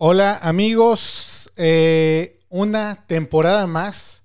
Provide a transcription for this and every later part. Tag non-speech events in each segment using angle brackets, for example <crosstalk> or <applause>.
Hola amigos, eh, una temporada más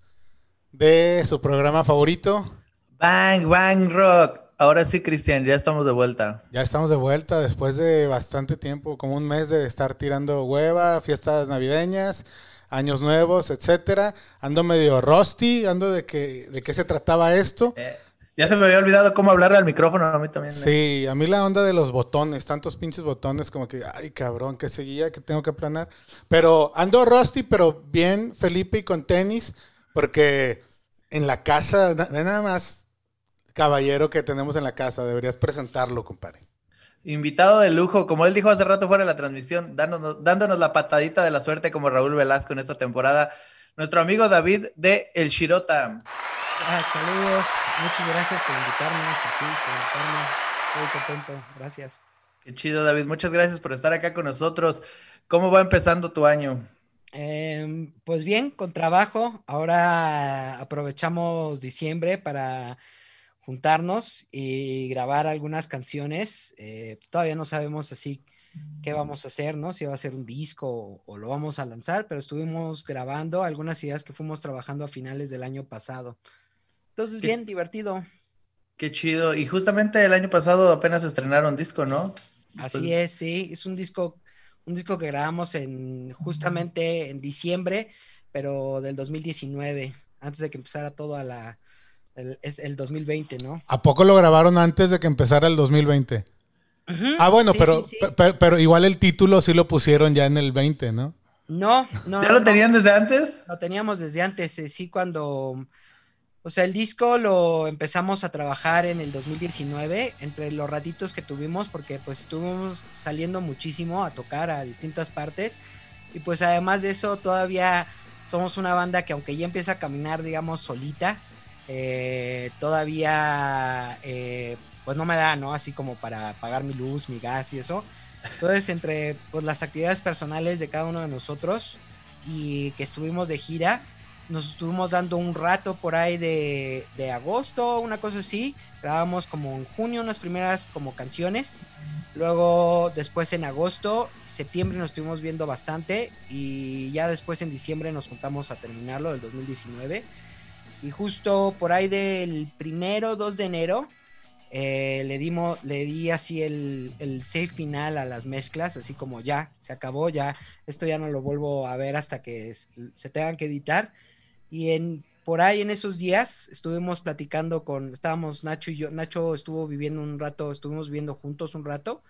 de su programa favorito. Bang, bang, rock. Ahora sí, Cristian, ya estamos de vuelta. Ya estamos de vuelta después de bastante tiempo, como un mes de estar tirando hueva, fiestas navideñas, años nuevos, etcétera. Ando medio rusty, ando de que de qué se trataba esto. Eh, ya se me había olvidado cómo hablarle al micrófono a mí también. ¿eh? Sí, a mí la onda de los botones, tantos pinches botones, como que, ay cabrón, que seguía, que tengo que planar. Pero ando rusty, pero bien, Felipe, y con tenis, porque en la casa, nada más caballero que tenemos en la casa. Deberías presentarlo, compadre. Invitado de lujo, como él dijo hace rato fuera de la transmisión, dándonos, dándonos la patadita de la suerte como Raúl Velasco en esta temporada, nuestro amigo David de El Shirota. Ah, saludos, muchas gracias por invitarme aquí, por invitarme. Muy contento, gracias. Qué chido, David, muchas gracias por estar acá con nosotros. ¿Cómo va empezando tu año? Eh, pues bien, con trabajo. Ahora aprovechamos diciembre para juntarnos y grabar algunas canciones. Eh, todavía no sabemos así qué vamos a hacer, ¿no? Si va a ser un disco o, lo vamos a lanzar, pero estuvimos grabando algunas ideas que fuimos trabajando a finales del año pasado. Entonces, bien, divertido. Qué chido. Y justamente el año pasado apenas estrenaron disco, ¿no? Así pues es, sí. Es un disco, un disco que grabamos en justamente en diciembre, pero del 2019, antes de que empezara todo a la, es el 2020, ¿no? ¿A poco lo grabaron antes de que empezara el 2020? Ah, bueno, pero, Pero, igual el título sí lo pusieron ya en el 20, ¿no? No, no. ¿Ya lo tenían desde antes? Lo teníamos desde antes, eh, sí, cuando. O sea, el disco lo empezamos a trabajar en el 2019, entre los ratitos que tuvimos, porque pues estuvimos saliendo muchísimo a tocar a distintas partes. Y pues además de eso, todavía somos una banda que aunque ya empieza a caminar, digamos, solita, eh, todavía eh, pues no me da, ¿no? Así como para pagar mi luz, mi gas y eso. Entonces, entre pues, las actividades personales de cada uno de nosotros y que estuvimos de gira, nos estuvimos dando un rato por ahí de, de agosto, una cosa así. Grabamos como en junio unas primeras como canciones. Luego, después en agosto, septiembre nos estuvimos viendo bastante y ya después en diciembre nos juntamos a terminarlo del 2019 y justo por ahí del primero, 2 de enero, eh, le, dimos, le di así el, el save final a las mezclas, así como ya, se acabó, ya, esto ya no lo vuelvo a ver hasta que se tengan que editar. Y en, por ahí en esos días estuvimos platicando con, estábamos Nacho y yo, Nacho estuvo viviendo un rato, estuvimos viviendo juntos un rato.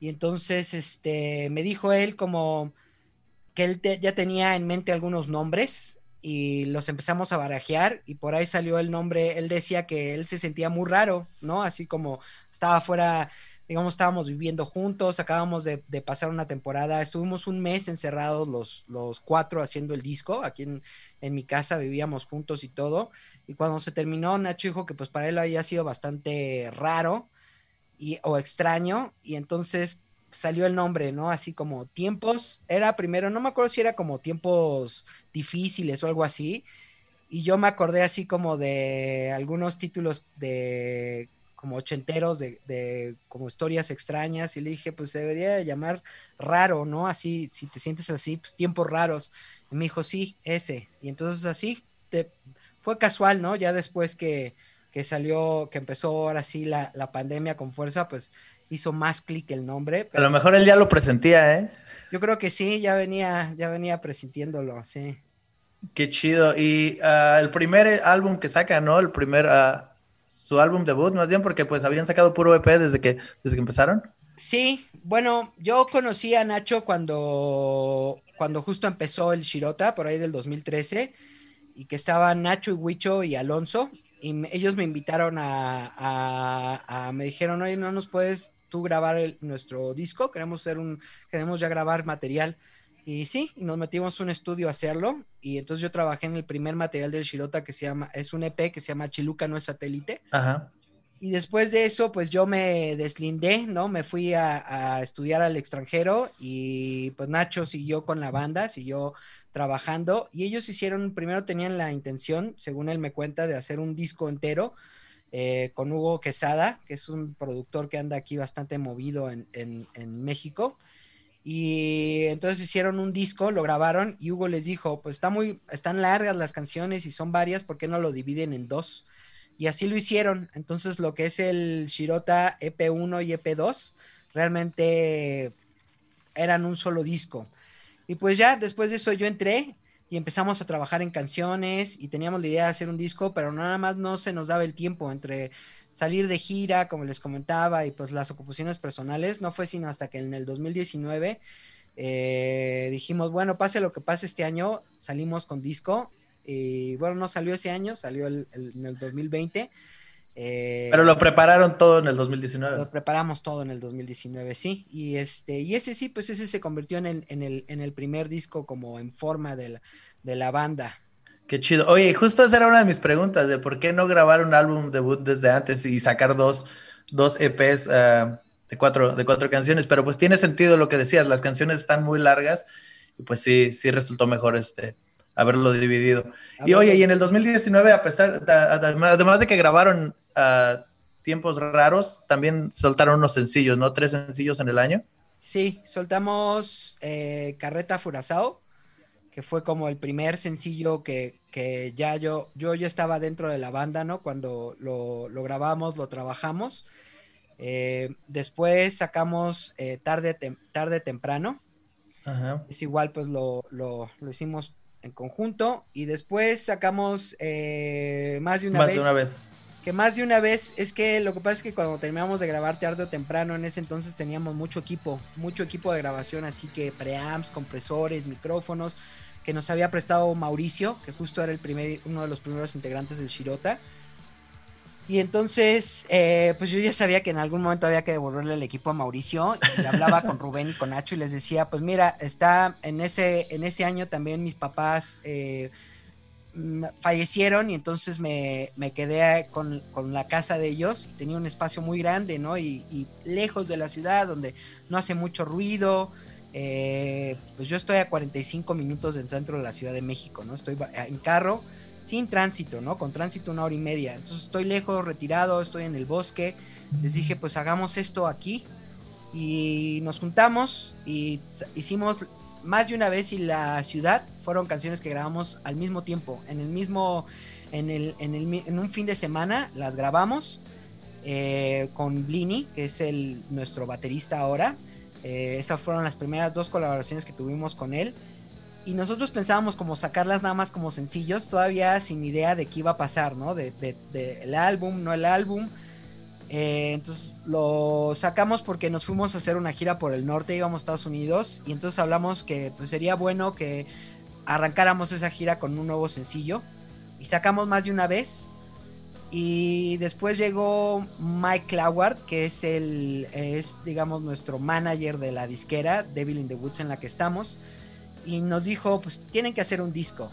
Y entonces este, me dijo él como que él ya tenía en mente algunos nombres y los empezamos a barajear y por ahí salió el nombre, él decía que él se sentía muy raro, ¿no? Así como estaba fuera, digamos, estábamos viviendo juntos, acabamos de, pasar una temporada, estuvimos un mes encerrados los, los cuatro haciendo el disco, aquí en, en, mi casa vivíamos juntos y todo, y cuando se terminó, Nacho dijo que pues para él había sido bastante raro y, o extraño, y entonces salió el nombre, ¿no? Así como tiempos, era primero, no me acuerdo si era como tiempos difíciles o algo así, y yo me acordé así como de algunos títulos de como ochenteros, de, de como historias extrañas, y le dije, pues debería llamar raro, ¿no? Así, si te sientes así, pues tiempos raros. Y me dijo, sí, ese. Y entonces así, te, fue casual, ¿no? Ya después que, que salió, que empezó ahora sí la, la pandemia con fuerza, pues hizo más clic el nombre. a lo mejor él ya lo presentía, ¿eh? Yo creo que sí, ya venía, ya venía presintiéndolo, sí. Qué chido. Y ah, el primer álbum que saca, ¿no? El primer, uh, su álbum debut, más bien, porque pues habían sacado puro EP desde que, desde que empezaron. Sí, bueno, yo conocí a Nacho cuando, cuando justo empezó el Shirota, por ahí del 2013, y que estaban Nacho y Huicho y Alonso, y ellos me invitaron a, a, a, me dijeron, oye, no nos puedes tú grabar nuestro disco, queremos hacer un, queremos ya grabar material. Y sí, nos metimos un estudio a hacerlo. Y entonces yo trabajé en el primer material del Shirota que se llama, es un EP que se llama Chiluca no es satélite. Ajá. Y después de eso, pues yo me deslindé, ¿no? Me fui a, a, estudiar al extranjero y pues Nacho siguió con la banda, siguió trabajando y ellos hicieron, primero tenían la intención, según él me cuenta, de hacer un disco entero eh, con Hugo Quesada, que es un productor que anda aquí bastante movido en, México. Y entonces hicieron un disco, lo grabaron y Hugo les dijo, pues está muy, están largas las canciones y son varias, ¿por qué no lo dividen en dos? Y así lo hicieron. Entonces lo que es el Shirota EP1 y EP2 realmente eran un solo disco. Y pues ya después de eso yo entré y empezamos a trabajar en canciones y teníamos la idea de hacer un disco, pero nada más no se nos daba el tiempo entre salir de gira, como les comentaba, y pues las ocupaciones personales. No fue sino hasta que en el 2019 eh, dijimos, bueno, pase lo que pase este año, salimos con disco. Y bueno, no salió ese año, salió en el 2020. Eh, Pero lo prepararon todo en el 2019. Lo preparamos todo en el 2019, sí. Y este, y ese sí, pues ese se convirtió en el, en el, en el primer disco como en forma de la, de la banda. Qué chido. Oye, justo esa era una de mis preguntas, de por qué no grabar un álbum debut desde antes y sacar dos, dos EPs ah, de, cuatro, de cuatro canciones. Pero pues tiene sentido lo que decías, las canciones están muy largas y pues sí, sí resultó mejor este haberlo dividido. y oye, y en el 2019, a pesar, además de que grabaron tiempos raros, también soltaron unos sencillos, ¿no? Tres sencillos en el año. Sí, soltamos eh, Carreta Furazao, que fue como el primer sencillo que, ya yo, yo ya estaba dentro de la banda, ¿no? Cuando lo, grabamos, lo trabajamos. Eh, después sacamos eh, tarde, tarde temprano. Es igual, pues lo, lo, lo, hicimos en conjunto. Y después sacamos más de una más vez. De una vez que más de una vez es que lo que pasa es que cuando terminamos de grabar tarde o temprano, en ese entonces teníamos mucho equipo, mucho equipo de grabación, así que preamps, compresores, micrófonos, que nos había prestado Mauricio, que justo era el primer, uno de los primeros integrantes del Shirota. Y entonces, eh, pues yo ya sabía que en algún momento había que devolverle el equipo a Mauricio. Y hablaba con Rubén y con Nacho y les decía, pues mira, está en ese, en ese año también mis papás eh, fallecieron y entonces me, quedé con, la casa de ellos. Tenía un espacio muy grande, ¿no? Y, lejos de la ciudad, donde no hace mucho ruido. Eh, pues yo estoy a 45 minutos del centro de la Ciudad de México, ¿no? Estoy en carro, sin tránsito, ¿no? Con tránsito una hora y media. Entonces estoy lejos, retirado, estoy en el bosque. Les dije, pues hagamos esto aquí. Y nos juntamos y hicimos más de una vez y la ciudad fueron canciones que grabamos al mismo tiempo, en el mismo, en, el, en, el, en un fin de semana las grabamos eh, con Blini, que es el, nuestro baterista ahora. Eh, esas fueron las primeras dos colaboraciones que tuvimos con él. Y nosotros pensábamos como sacarlas nada más como sencillos, todavía sin idea de qué iba a pasar, ¿no? De, de, el álbum, no el álbum. Eh, entonces lo sacamos porque nos fuimos a hacer una gira por el norte, íbamos a Estados Unidos y entonces hablamos que pues, sería bueno que arrancáramos esa gira con un nuevo sencillo. Y sacamos más de una vez. Y después llegó Mike Cloward que es el es digamos nuestro manager de la disquera Devil in the Woods en la que estamos. Y nos dijo pues tienen que hacer un disco.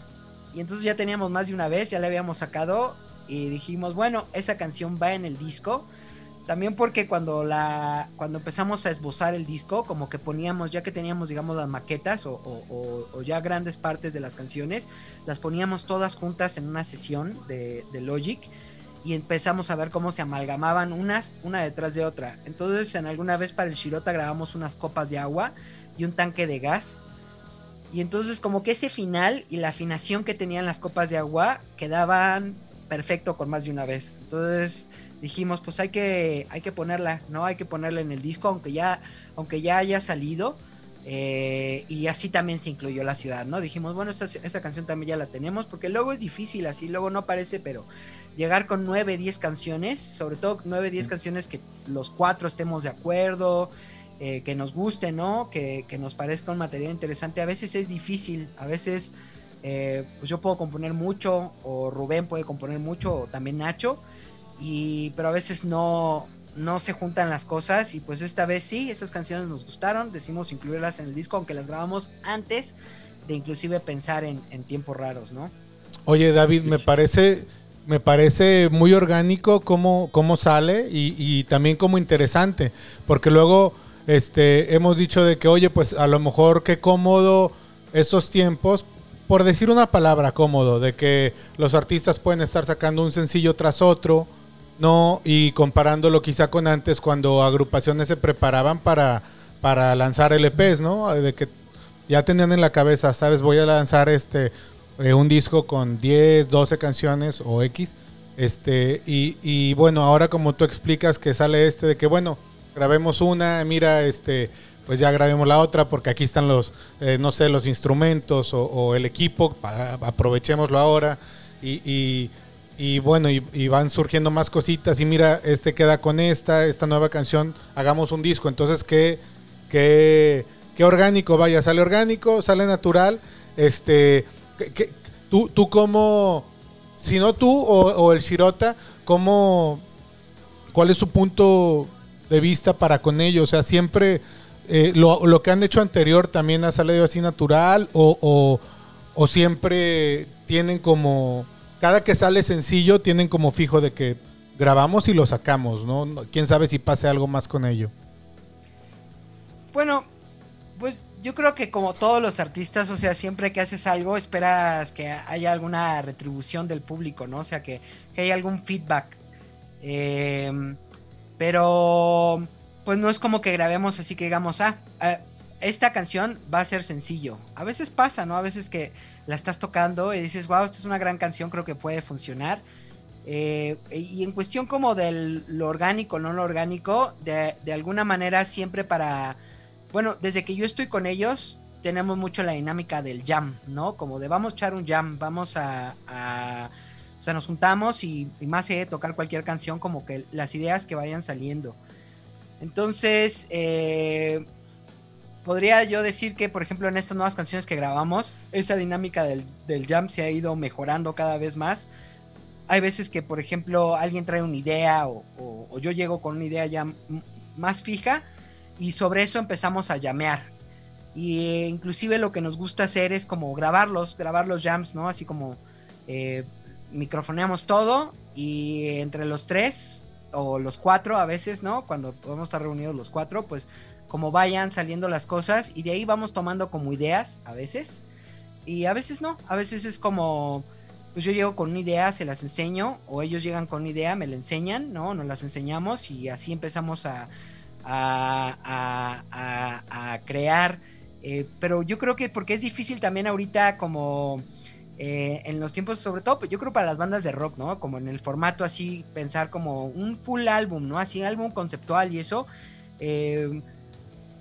Y entonces ya teníamos más de una vez ya le habíamos sacado. Y dijimos bueno esa canción va en el disco también porque cuando la cuando empezamos a esbozar el disco, como que poníamos, ya que teníamos, digamos, las maquetas o, ya grandes partes de las canciones, las poníamos todas juntas en una sesión de, Logic y empezamos a ver cómo se amalgamaban unas una detrás de otra. Entonces, en alguna vez para el Shirota grabamos unas copas de agua y un tanque de gas. Y entonces como que ese final y la afinación que tenían las copas de agua quedaban perfecto con más de una vez. Entonces dijimos, pues hay que, hay que ponerla, ¿no? Hay que ponerla en el disco, aunque ya, aunque ya haya salido. Eh, y así también se incluyó la ciudad, ¿no? Dijimos, bueno, esa, canción también ya la tenemos, porque luego es difícil, así luego no parece, pero llegar con 9, 10 canciones, sobre todo 9, 10 canciones que los cuatro estemos de acuerdo, eh, que nos guste, ¿no? Que, nos parezca un material interesante, a veces es difícil, a veces eh, pues yo puedo componer mucho, o Rubén puede componer mucho, o también Nacho, y pero a veces no no se juntan las cosas y pues esta vez sí, esas canciones nos gustaron, decimos incluirlas en el disco, aunque las grabamos antes de inclusive pensar en, tiempos raros, ¿no? Oye David, me parece, me parece muy orgánico cómo, cómo sale y, y, también como interesante, porque luego este, hemos dicho de que, oye, pues a lo mejor qué cómodo estos tiempos, por decir una palabra cómodo, de que los artistas pueden estar sacando un sencillo tras otro, no, y comparándolo quizá con antes cuando agrupaciones se preparaban para, para lanzar LPs, ¿no? De que ya tenían en la cabeza, sabes, voy a lanzar este eh, un disco con 10, 12 canciones o X. Este, y, y bueno, ahora como tú explicas que sale este de que bueno, grabemos una, mira, este, pues ya grabemos la otra porque aquí están los, eh, no sé, los instrumentos o, el equipo, aprovechémoslo ahora y, y, bueno, y, van surgiendo más cositas y mira, este queda con esta, esta nueva canción, hagamos un disco, entonces qué, qué, qué orgánico, vaya, sale orgánico, sale natural, este, que, tú, tú como, si no tú o, el Shirota, ¿cómo, cuál es su punto de vista para con ellos? O sea, siempre eh, lo, que han hecho anterior también ha salido así natural o, o, siempre tienen como, cada que sale sencillo tienen como fijo de que grabamos y lo sacamos, ¿no? ¿Quién sabe si pase algo más con ello? Bueno, pues yo creo que como todos los artistas, o sea, siempre que haces algo esperas que haya alguna retribución del público, ¿no? O sea, que, haya algún feedback. Eh, pero pues no es como que grabemos así que digamos, ah, eh, esta canción va a ser sencillo. A veces pasa, ¿no? A veces que la estás tocando y dices, wow, esta es una gran canción, creo que puede funcionar. Eh, y en cuestión como de lo orgánico, no lo orgánico, de, alguna manera siempre para, bueno, desde que yo estoy con ellos, tenemos mucho la dinámica del jam, ¿no? Como de vamos a echar un jam, vamos a, o sea, nos juntamos y, y más de tocar cualquier canción, como que las ideas que vayan saliendo. Entonces, eh, podría yo decir que, por ejemplo, en estas nuevas canciones que grabamos, esa dinámica del, jam se ha ido mejorando cada vez más. Hay veces que, por ejemplo, alguien trae una idea o, yo llego con una idea ya más fija y sobre eso empezamos a llamear. Y eh, inclusive lo que nos gusta hacer es como grabarlos, grabar los jams, ¿no? Así como eh, microfoneamos todo y entre los tres o los cuatro a veces, ¿no? Cuando podemos estar reunidos los cuatro, pues como vayan saliendo las cosas y de ahí vamos tomando como ideas a veces y a veces no, a veces es como pues yo llego con una idea, se las enseño o ellos llegan con una idea, me la enseñan, ¿no? Nos las enseñamos y así empezamos a, a, a, crear. Eh, pero yo creo que porque es difícil también ahorita como eh, en los tiempos, sobre todo, pues yo creo para las bandas de rock, ¿no? Como en el formato así, pensar como un full álbum, ¿no? Así, álbum conceptual y eso. Eh,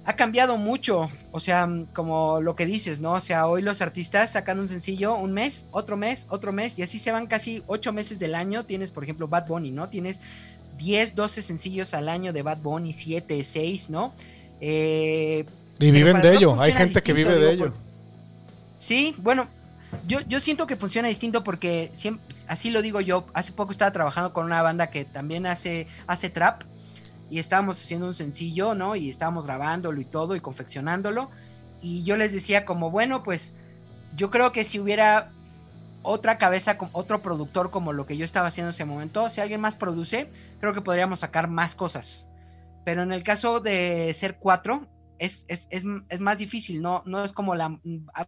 ha cambiado mucho, o sea, como lo que dices, ¿no? O sea, hoy los artistas sacan un sencillo un mes, otro mes, otro mes, y así se van casi ocho meses del año. Tienes, por ejemplo, Bad Bunny, ¿no? Tienes 10, 12 sencillos al año de Bad Bunny, 7, 6, ¿no? Eh, y viven de ello, hay gente que vive de ello. Sí, bueno, yo, yo siento que funciona distinto porque así lo digo yo. Hace poco estaba trabajando con una banda que también hace, hace trap y estábamos haciendo un sencillo, ¿no? Y estábamos grabándolo y todo y confeccionándolo. Y yo les decía como, bueno, pues yo creo que si hubiera otra cabeza, otro productor como lo que yo estaba haciendo en ese momento, si alguien más produce, creo que podríamos sacar más cosas. Pero en el caso de ser cuatro, es, es, es, es más difícil, ¿no? No es como la...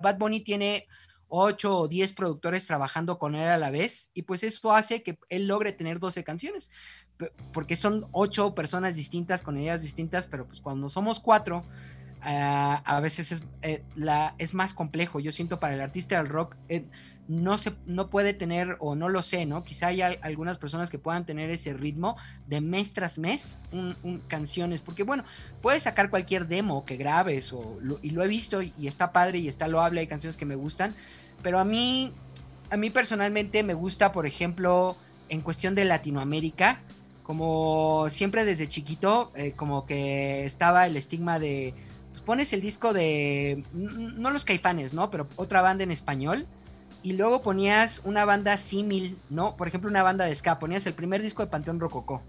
Bad Bunny tiene 8 o 10 productores trabajando con él a la vez y pues eso hace que él logre tener 12 canciones porque son 8 personas distintas con ideas distintas pero pues cuando somos 4 ah, a veces es, eh, la, es más complejo. Yo siento para el artista del rock eh, no se no puede tener o no lo sé no quizá haya algunas personas que puedan tener ese ritmo de mes tras mes un, canciones porque bueno puedes sacar cualquier demo que grabes o y lo he visto y, y está padre y está loable hay canciones que me gustan pero a mí, a mí personalmente me gusta, por ejemplo, en cuestión de Latinoamérica, como siempre desde chiquito, eh, como que estaba el estigma de, pones el disco de, no los caifanes, ¿no? Pero otra banda en español. Y luego ponías una banda símil, ¿no? Por ejemplo, una banda de ska. Ponías el primer disco de Panteón Rococó.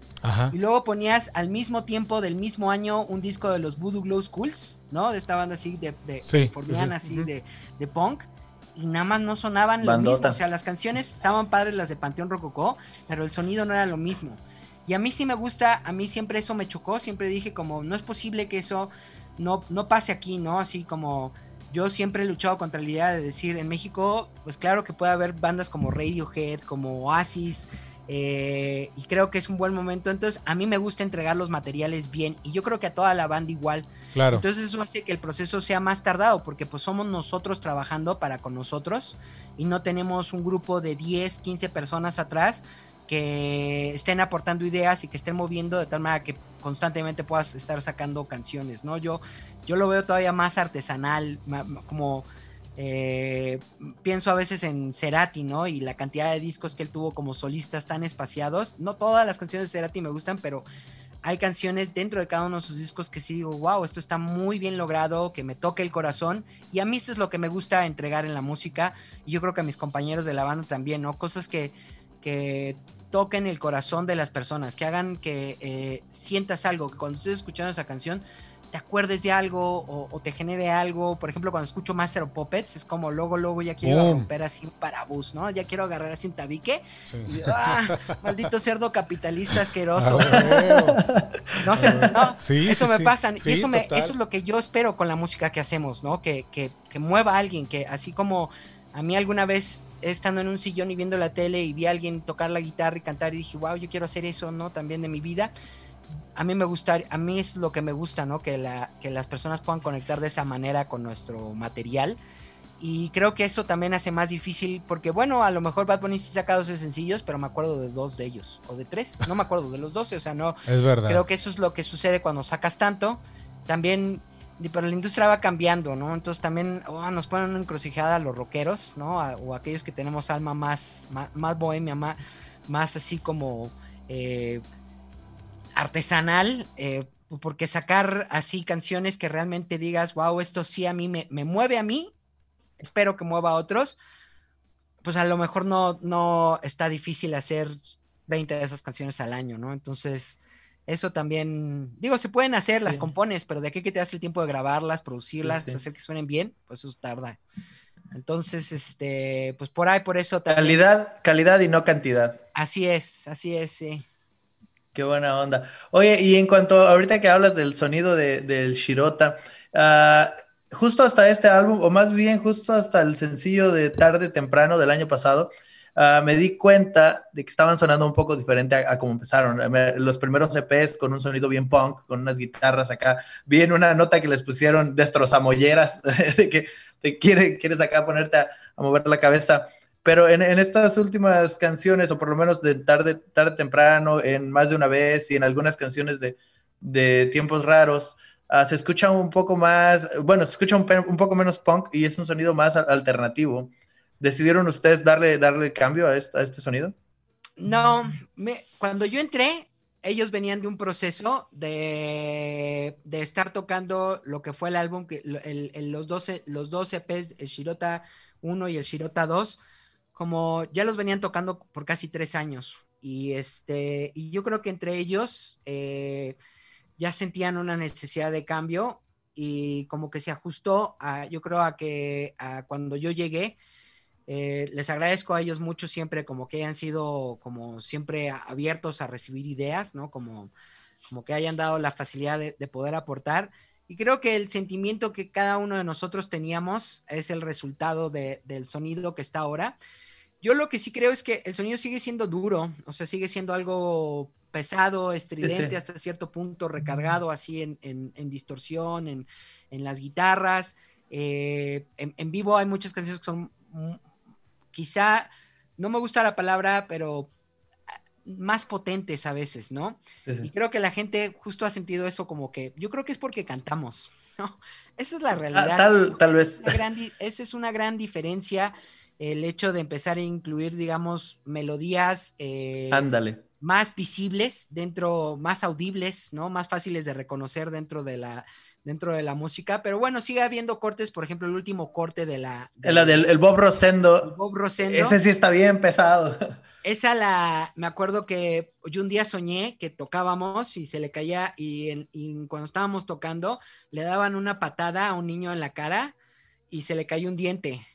Y luego ponías al mismo tiempo del mismo año un disco de los Voodoo Glow Schools, ¿no? De esta banda así de, de, así de, de punk y nada más no sonaban lo mismo. O sea, las canciones estaban padres, las de Panteón Rococó, pero el sonido no era lo mismo. Y a mí sí me gusta, a mí siempre eso me chocó, siempre dije como, no es posible que eso no, no pase aquí, ¿no? Así como yo siempre he luchado contra la idea de decir, en México, pues claro que puede haber bandas como Radiohead, como Oasis, eh, y creo que es un buen momento. Entonces, a mí me gusta entregar los materiales bien y yo creo que a toda la banda igual. Claro. Entonces, eso hace que el proceso sea más tardado porque pues somos nosotros trabajando para con nosotros y no tenemos un grupo de 10, 15 personas atrás que estén aportando ideas y que estén moviendo de tal manera que constantemente puedas estar sacando canciones, ¿no? Yo, yo lo veo todavía más artesanal, como eh, pienso a veces en Cerati, ¿no? Y la cantidad de discos que él tuvo como solistas tan espaciados. No todas las canciones de Cerati me gustan, pero hay canciones dentro de cada uno de sus discos que sí digo, wow, esto está muy bien logrado, que me toque el corazón. Y a mí eso es lo que me gusta entregar en la música. Y yo creo que a mis compañeros de la banda también, ¿no? Cosas que, que toquen el corazón de las personas, que hagan que eh, sientas algo, que cuando estés escuchando esa canción te acuerdes de algo o, te genere algo. Por ejemplo, cuando escucho Master of Puppets, es como luego, luego ya quiero romper así un parabús, ¿no? Ya quiero agarrar así un tabique. Y, ¡ah! <laughs> Maldito cerdo capitalista asqueroso. <laughs> No sé, no. eso me pasa. y eso, me, eso es lo que yo espero con la música que hacemos, ¿no? Que, que, que mueva a alguien, que así como a mí alguna vez estando en un sillón y viendo la tele y vi a alguien tocar la guitarra y cantar y dije, wow, yo quiero hacer eso, ¿no? También de mi vida a mí me gusta, a mí es lo que me gusta, ¿no? Que, la, que las personas puedan conectar de esa manera con nuestro material. Y creo que eso también hace más difícil, porque bueno, a lo mejor Bad Bunny sí saca 12 sencillos, pero me acuerdo de dos de ellos, o de tres, no me acuerdo de los 12, o sea, no. Es verdad. Creo que eso es lo que sucede cuando sacas tanto. También, pero la industria va cambiando, ¿no? Entonces también oh, nos ponen una encrucijada a los rockeros, ¿no? o aquellos que tenemos alma más, más, bohemia, más, así como. Eh, artesanal, eh, porque sacar así canciones que realmente digas, wow, esto sí a mí me, mueve a mí, espero que mueva a otros, pues a lo mejor no, no está difícil hacer 20 de esas canciones al año, ¿no? Entonces, eso también, digo, se pueden hacer, las compones, pero de aquí que te das el tiempo de grabarlas, producirlas, hacer que suenen bien, pues eso tarda. Entonces, este, pues por ahí, por eso también. Calidad, calidad y no cantidad. Así es, así es, sí. Qué buena onda. Oye, y en cuanto ahorita que hablas del sonido de, del Shirota, ah, justo hasta este álbum, o más bien justo hasta el sencillo de Tarde Temprano del año pasado, ah, me di cuenta de que estaban sonando un poco diferente a, como empezaron. los primeros EPs con un sonido bien punk, con unas guitarras acá. Vi en una nota que les pusieron destrozamolleras, <laughs> de que te quiere, quieres acá ponerte a mover la cabeza. Pero en, estas últimas canciones, o por lo menos de tarde, tarde temprano, en más de una vez y en algunas canciones de, tiempos raros, ah, se escucha un poco más, bueno, se escucha un, poco menos punk y es un sonido más alternativo. ¿Decidieron ustedes darle, darle cambio a este, sonido? No, cuando yo entré, ellos venían de un proceso de, estar tocando lo que fue el álbum, los, 12, los dos EPs, el Shirota 1 y el Shirota 2, como ya los venían tocando por casi tres años. Y, este, y yo creo que entre ellos eh, ya sentían una necesidad de cambio y como que se ajustó, a, yo creo, a que cuando yo llegué, eh, les agradezco a ellos mucho siempre, como que hayan sido como siempre abiertos a recibir ideas, ¿no? Como, como que hayan dado la facilidad de, poder aportar. Y creo que el sentimiento que cada uno de nosotros teníamos es el resultado del sonido que está ahora. Yo lo que sí creo es que el sonido sigue siendo duro, o sea, sigue siendo algo pesado, estridente hasta cierto punto, recargado así en, distorsión, en, las guitarras. Eh, en, vivo hay muchas canciones que son quizá, no me gusta la palabra, pero más potentes a veces, ¿no? Y creo que la gente justo ha sentido eso como que, yo creo que es porque cantamos, <laughs> ¿no? Esa es la ah, realidad. tal, tal vez. esa es una gran diferencia el hecho de empezar a incluir, digamos, melodías eh, Ándale. más visibles dentro, más audibles, ¿no? Más fáciles de reconocer dentro de la, dentro de la música. Pero bueno, sigue habiendo cortes, por ejemplo, el último corte de la... la del el Bob Rosendo. El Bob Rosendo. Ese sí está bien pesado. <laughs> Esa la, me acuerdo que yo un día soñé que tocábamos y se le caía y, y cuando estábamos tocando le daban una patada a un niño en la cara y se le cayó un diente.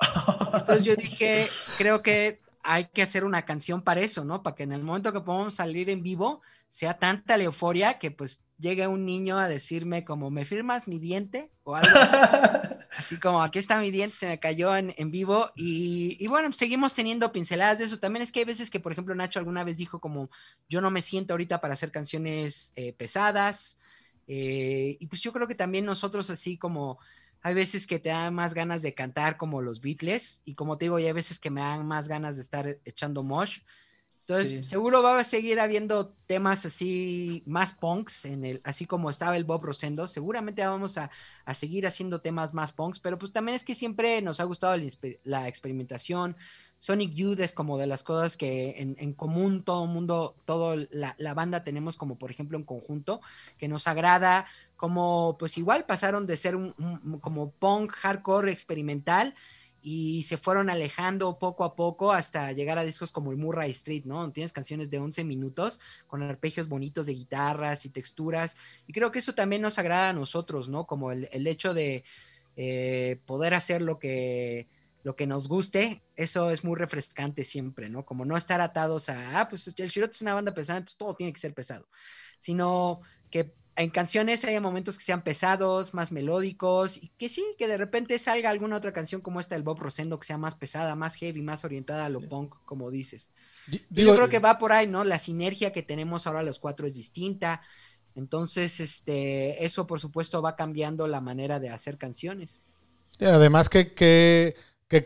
<laughs> Entonces yo dije, creo que hay que hacer una canción para eso, ¿no? Para que en el momento que podamos salir en vivo sea tanta la euforia que pues llegue un niño a decirme como, ¿me firmas mi diente? O algo así. <laughs> Así como aquí está mi diente, se me cayó en, vivo. Y, bueno, seguimos teniendo pinceladas de eso. También es que hay veces que, por ejemplo, Nacho alguna vez dijo como, yo no me siento ahorita para hacer canciones eh, pesadas. Eh, y pues yo creo que también nosotros así como hay veces que te dan más ganas de cantar como los Beatles y como te digo, hay veces que me dan más ganas de estar echando mosh. Entonces, seguro va a seguir habiendo temas así más punks, en el, así como estaba el Bob Rosendo. Seguramente vamos a, seguir haciendo temas más punks, pero pues también es que siempre nos ha gustado la, experimentación. Sonic Youth es como de las cosas que en, común todo mundo, toda la, la, banda tenemos como por ejemplo en conjunto, que nos agrada, como pues igual pasaron de ser un, como punk hardcore experimental y se fueron alejando poco a poco hasta llegar a discos como el Murray Street, ¿no? Tienes canciones de 11 minutos con arpegios bonitos de guitarras y texturas. Y creo que eso también nos agrada a nosotros, ¿no? Como el, hecho de eh, poder hacer lo que, lo que nos guste, eso es muy refrescante siempre, ¿no? Como no estar atados a, ah, pues el Shirot es una banda pesada, entonces todo tiene que ser pesado, sino que en canciones hay momentos que sean pesados, más melódicos, y que sí, que de repente salga alguna otra canción como esta del Bob Rosendo que sea más pesada, más heavy, más orientada a lo punk, como dices. Yo creo que va por ahí, ¿no? La sinergia que tenemos ahora los cuatro es distinta. Entonces, este, eso por supuesto va cambiando la manera de hacer canciones. Y además que, que,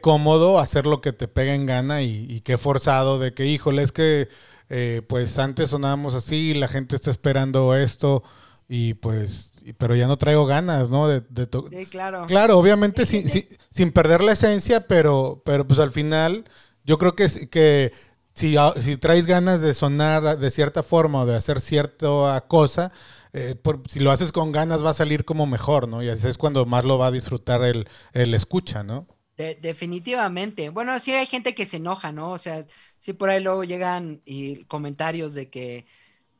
cómodo hacer lo que te pega en gana y, y qué forzado de que, híjole, es que eh, pues antes sonábamos así, la gente está esperando esto y pues, pero ya no traigo ganas, ¿no? De, sí, claro. Claro, obviamente sin, sin, perder la esencia, pero, pero pues al final yo creo que, que si, si traes ganas de sonar de cierta forma o de hacer cierta cosa, eh, si lo haces con ganas va a salir como mejor, ¿no? Y así es cuando más lo va a disfrutar el, el escucha, ¿no? Definitivamente. Bueno, sí hay gente que se enoja, ¿no? O sea, sí por ahí luego llegan y comentarios de que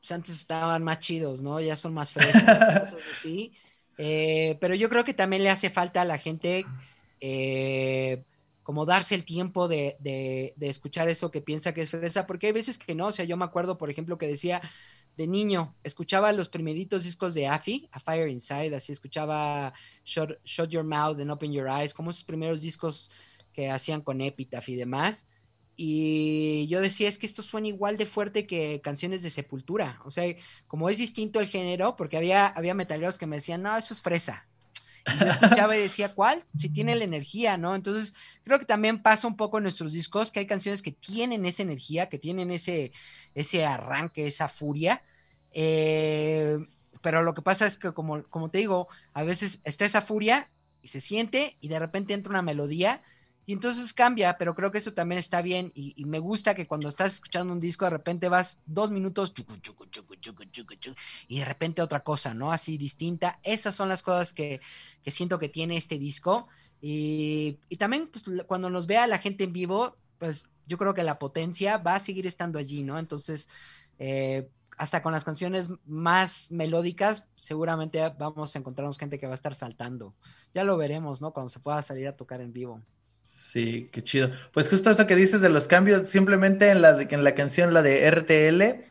pues, antes estaban más chidos, ¿no? Ya son más frescos, <laughs> cosas así. Eh, pero yo creo que también le hace falta a la gente eh, como darse el tiempo de, de, escuchar eso que piensa que es fresa, porque hay veces que no, o sea, yo me acuerdo, por ejemplo, que decía de niño, escuchaba los primeritos discos de Afi, A Fire Inside, así escuchaba Shut, Shut Your Mouth and Open Your Eyes, como esos primeros discos que hacían con Epitaph y demás. Y yo decía, es que esto suena igual de fuerte que canciones de Sepultura. O sea, como es distinto el género, porque había, había metaleros que me decían, no, eso es fresa. Yo escuchaba y decía, ¿cuál? Si tiene la energía, ¿no? Entonces, creo que también pasa un poco en nuestros discos, que hay canciones que tienen esa energía, que tienen ese, ese arranque, esa furia. Eh, pero lo que pasa es que, como, como te digo, a veces está esa furia y se siente y de repente entra una melodía y entonces cambia, pero creo que eso también está bien y, me gusta que cuando estás escuchando un disco de repente vas dos minutos y de repente otra cosa, ¿no? Así distinta. Esas son las cosas que, siento que tiene este disco. Y, también pues, cuando nos vea la gente en vivo, pues yo creo que la potencia va a seguir estando allí, ¿no? Entonces, eh, hasta con las canciones más melódicas, seguramente vamos a encontrarnos gente que va a estar saltando. Ya lo veremos, ¿no? Cuando se pueda salir a tocar en vivo. Sí, qué chido. Pues justo eso que dices de los cambios, simplemente en la, en la canción, la de RTL,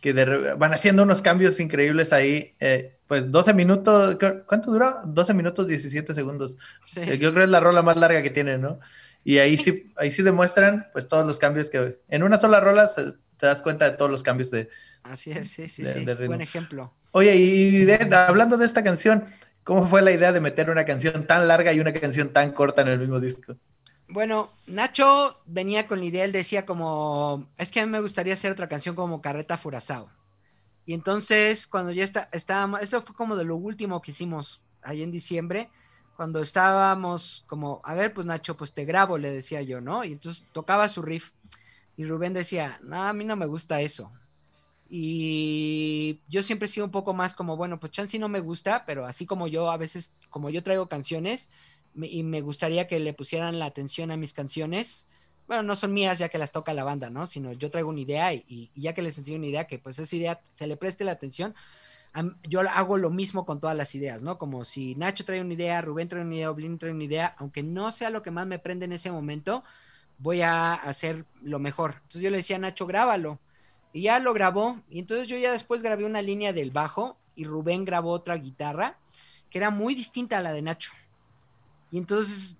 que van haciendo unos cambios increíbles ahí. Eh, pues 12 minutos, ¿cuánto duró? 12 minutos 17 segundos. Yo creo que es la rola más larga que tiene, ¿no? Y ahí sí, ahí sí demuestran pues todos los cambios que en una sola rola te das cuenta de todos los cambios de... Así es, sí, sí, sí. Buen ejemplo. Oye, y hablando de esta canción, ¿Cómo fue la idea de meter una canción tan larga y una canción tan corta en el mismo disco? Bueno, Nacho venía con la idea, él decía como, es que a mí me gustaría hacer otra canción como Carreta Furazao. Y entonces, cuando ya está, estábamos, eso fue como de lo último que hicimos ahí en diciembre, cuando estábamos como, a ver, pues Nacho, pues te grabo, le decía yo, ¿no? Y entonces tocaba su riff. Y Rubén decía, no, a mí no me gusta eso. Y yo siempre he sido un poco más como, bueno, pues Chansey no me gusta, pero así como yo a veces, como yo traigo canciones y me gustaría que le pusieran la atención a mis canciones, bueno, no son mías ya que las toca la banda, ¿no? Sino yo traigo una idea y, ya que les enseño una idea, que pues esa idea se le preste la atención, yo hago lo mismo con todas las ideas, ¿no? Como si Nacho trae una idea, Rubén trae una idea, Oblin trae una idea, aunque no sea lo que más me prende en ese momento, voy a hacer lo mejor. Entonces yo le decía a Nacho, grábalo y ya lo grabó. Y entonces yo ya después grabé una línea del bajo y Rubén grabó otra guitarra que era muy distinta a la de Nacho. Y entonces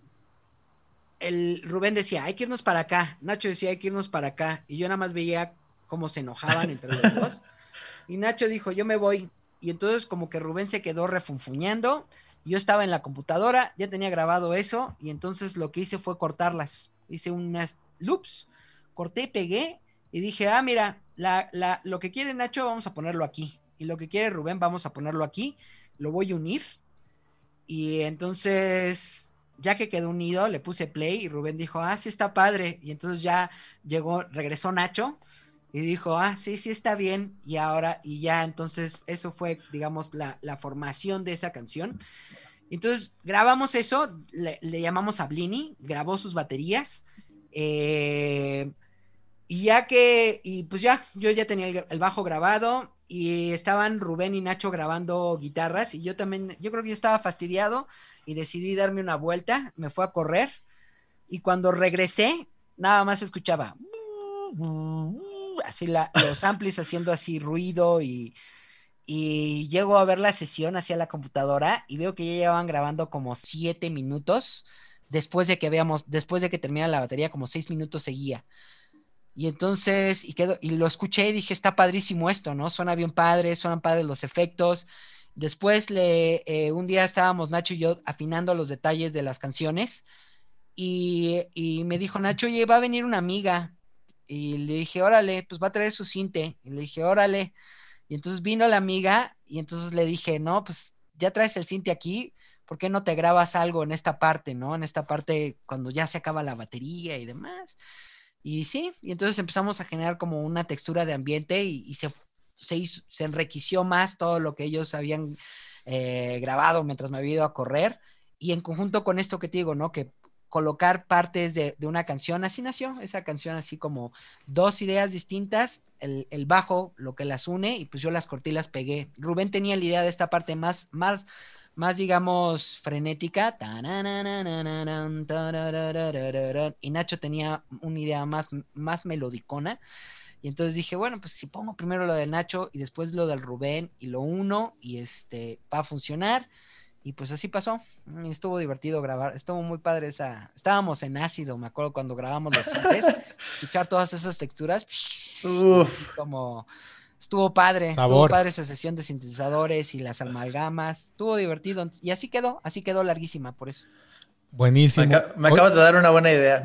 el Rubén decía, hay que irnos para acá. Nacho decía, hay que irnos para acá. Y yo nada más veía cómo se enojaban entre los <laughs> dos. Y Nacho dijo, yo me voy. Y entonces como que Rubén se quedó refunfuñando. Yo estaba en la computadora, ya tenía grabado eso. Y entonces lo que hice fue cortarlas. Hice unas loops, corté, pegué y dije, ah, mira, la, la, lo que quiere Nacho vamos a ponerlo aquí. Y lo que quiere Rubén vamos a ponerlo aquí. Lo voy a unir. Y entonces ya que quedó unido, le puse play y Rubén dijo, ah, sí está padre. Y entonces ya llegó, regresó Nacho y dijo, ah, sí, sí está bien. Y ahora, y ya entonces eso fue, digamos, la, formación de esa canción. Entonces grabamos eso, le, llamamos a Blini, grabó sus baterías. Eh, y ya que, y pues ya, yo ya tenía el, bajo grabado y estaban Rubén y Nacho grabando guitarras y yo también, yo creo que yo estaba fastidiado y decidí darme una vuelta, me fue a correr y cuando regresé, nada más escuchaba así los amplis haciendo así ruido y, y llego a ver la sesión hacia la computadora y veo que ya llevaban grabando como siete minutos después de que veamos, después de que termina la batería, como seis minutos seguía. Y entonces, y, quedo, y lo escuché y dije, está padrísimo esto, ¿no? Suena bien padre, suenan padres los efectos. Después, le, eh, un día estábamos Nacho y yo afinando los detalles de las canciones y, me dijo Nacho, oye, va a venir una amiga. Y le dije, órale, pues va a traer su cinte. Y le dije, órale. Y entonces vino la amiga y entonces le dije, no, pues ya traes el cinte aquí, ¿por qué no te grabas algo en esta parte, no? En esta parte cuando ya se acaba la batería y demás. Y sí, y entonces empezamos a generar como una textura de ambiente y, se, se, se enriqueció más todo lo que ellos habían eh, grabado mientras me había ido a correr. Y en conjunto con esto que te digo, ¿no? Que colocar partes de, de, una canción, así nació esa canción, así como dos ideas distintas, el, el, bajo, lo que las une, y pues yo las corté y las pegué. Rubén tenía la idea de esta parte más, más, más digamos, frenética. Y Nacho tenía una idea más, más melodicona. Y entonces dije, bueno, pues si pongo primero lo del Nacho y después lo del Rubén y lo uno y este va a funcionar. Y pues así pasó. Y estuvo divertido grabar. Estuvo muy padre esa. Estábamos en ácido, me acuerdo cuando grabamos los sintes. <laughs> escuchar todas esas texturas. Uf. Como Estuvo padre, estuvo padre esa sesión de sintetizadores y las amalgamas. Estuvo divertido. Y así quedó, así quedó larguísima, por eso. Buenísimo. Me, acabas de dar una buena idea.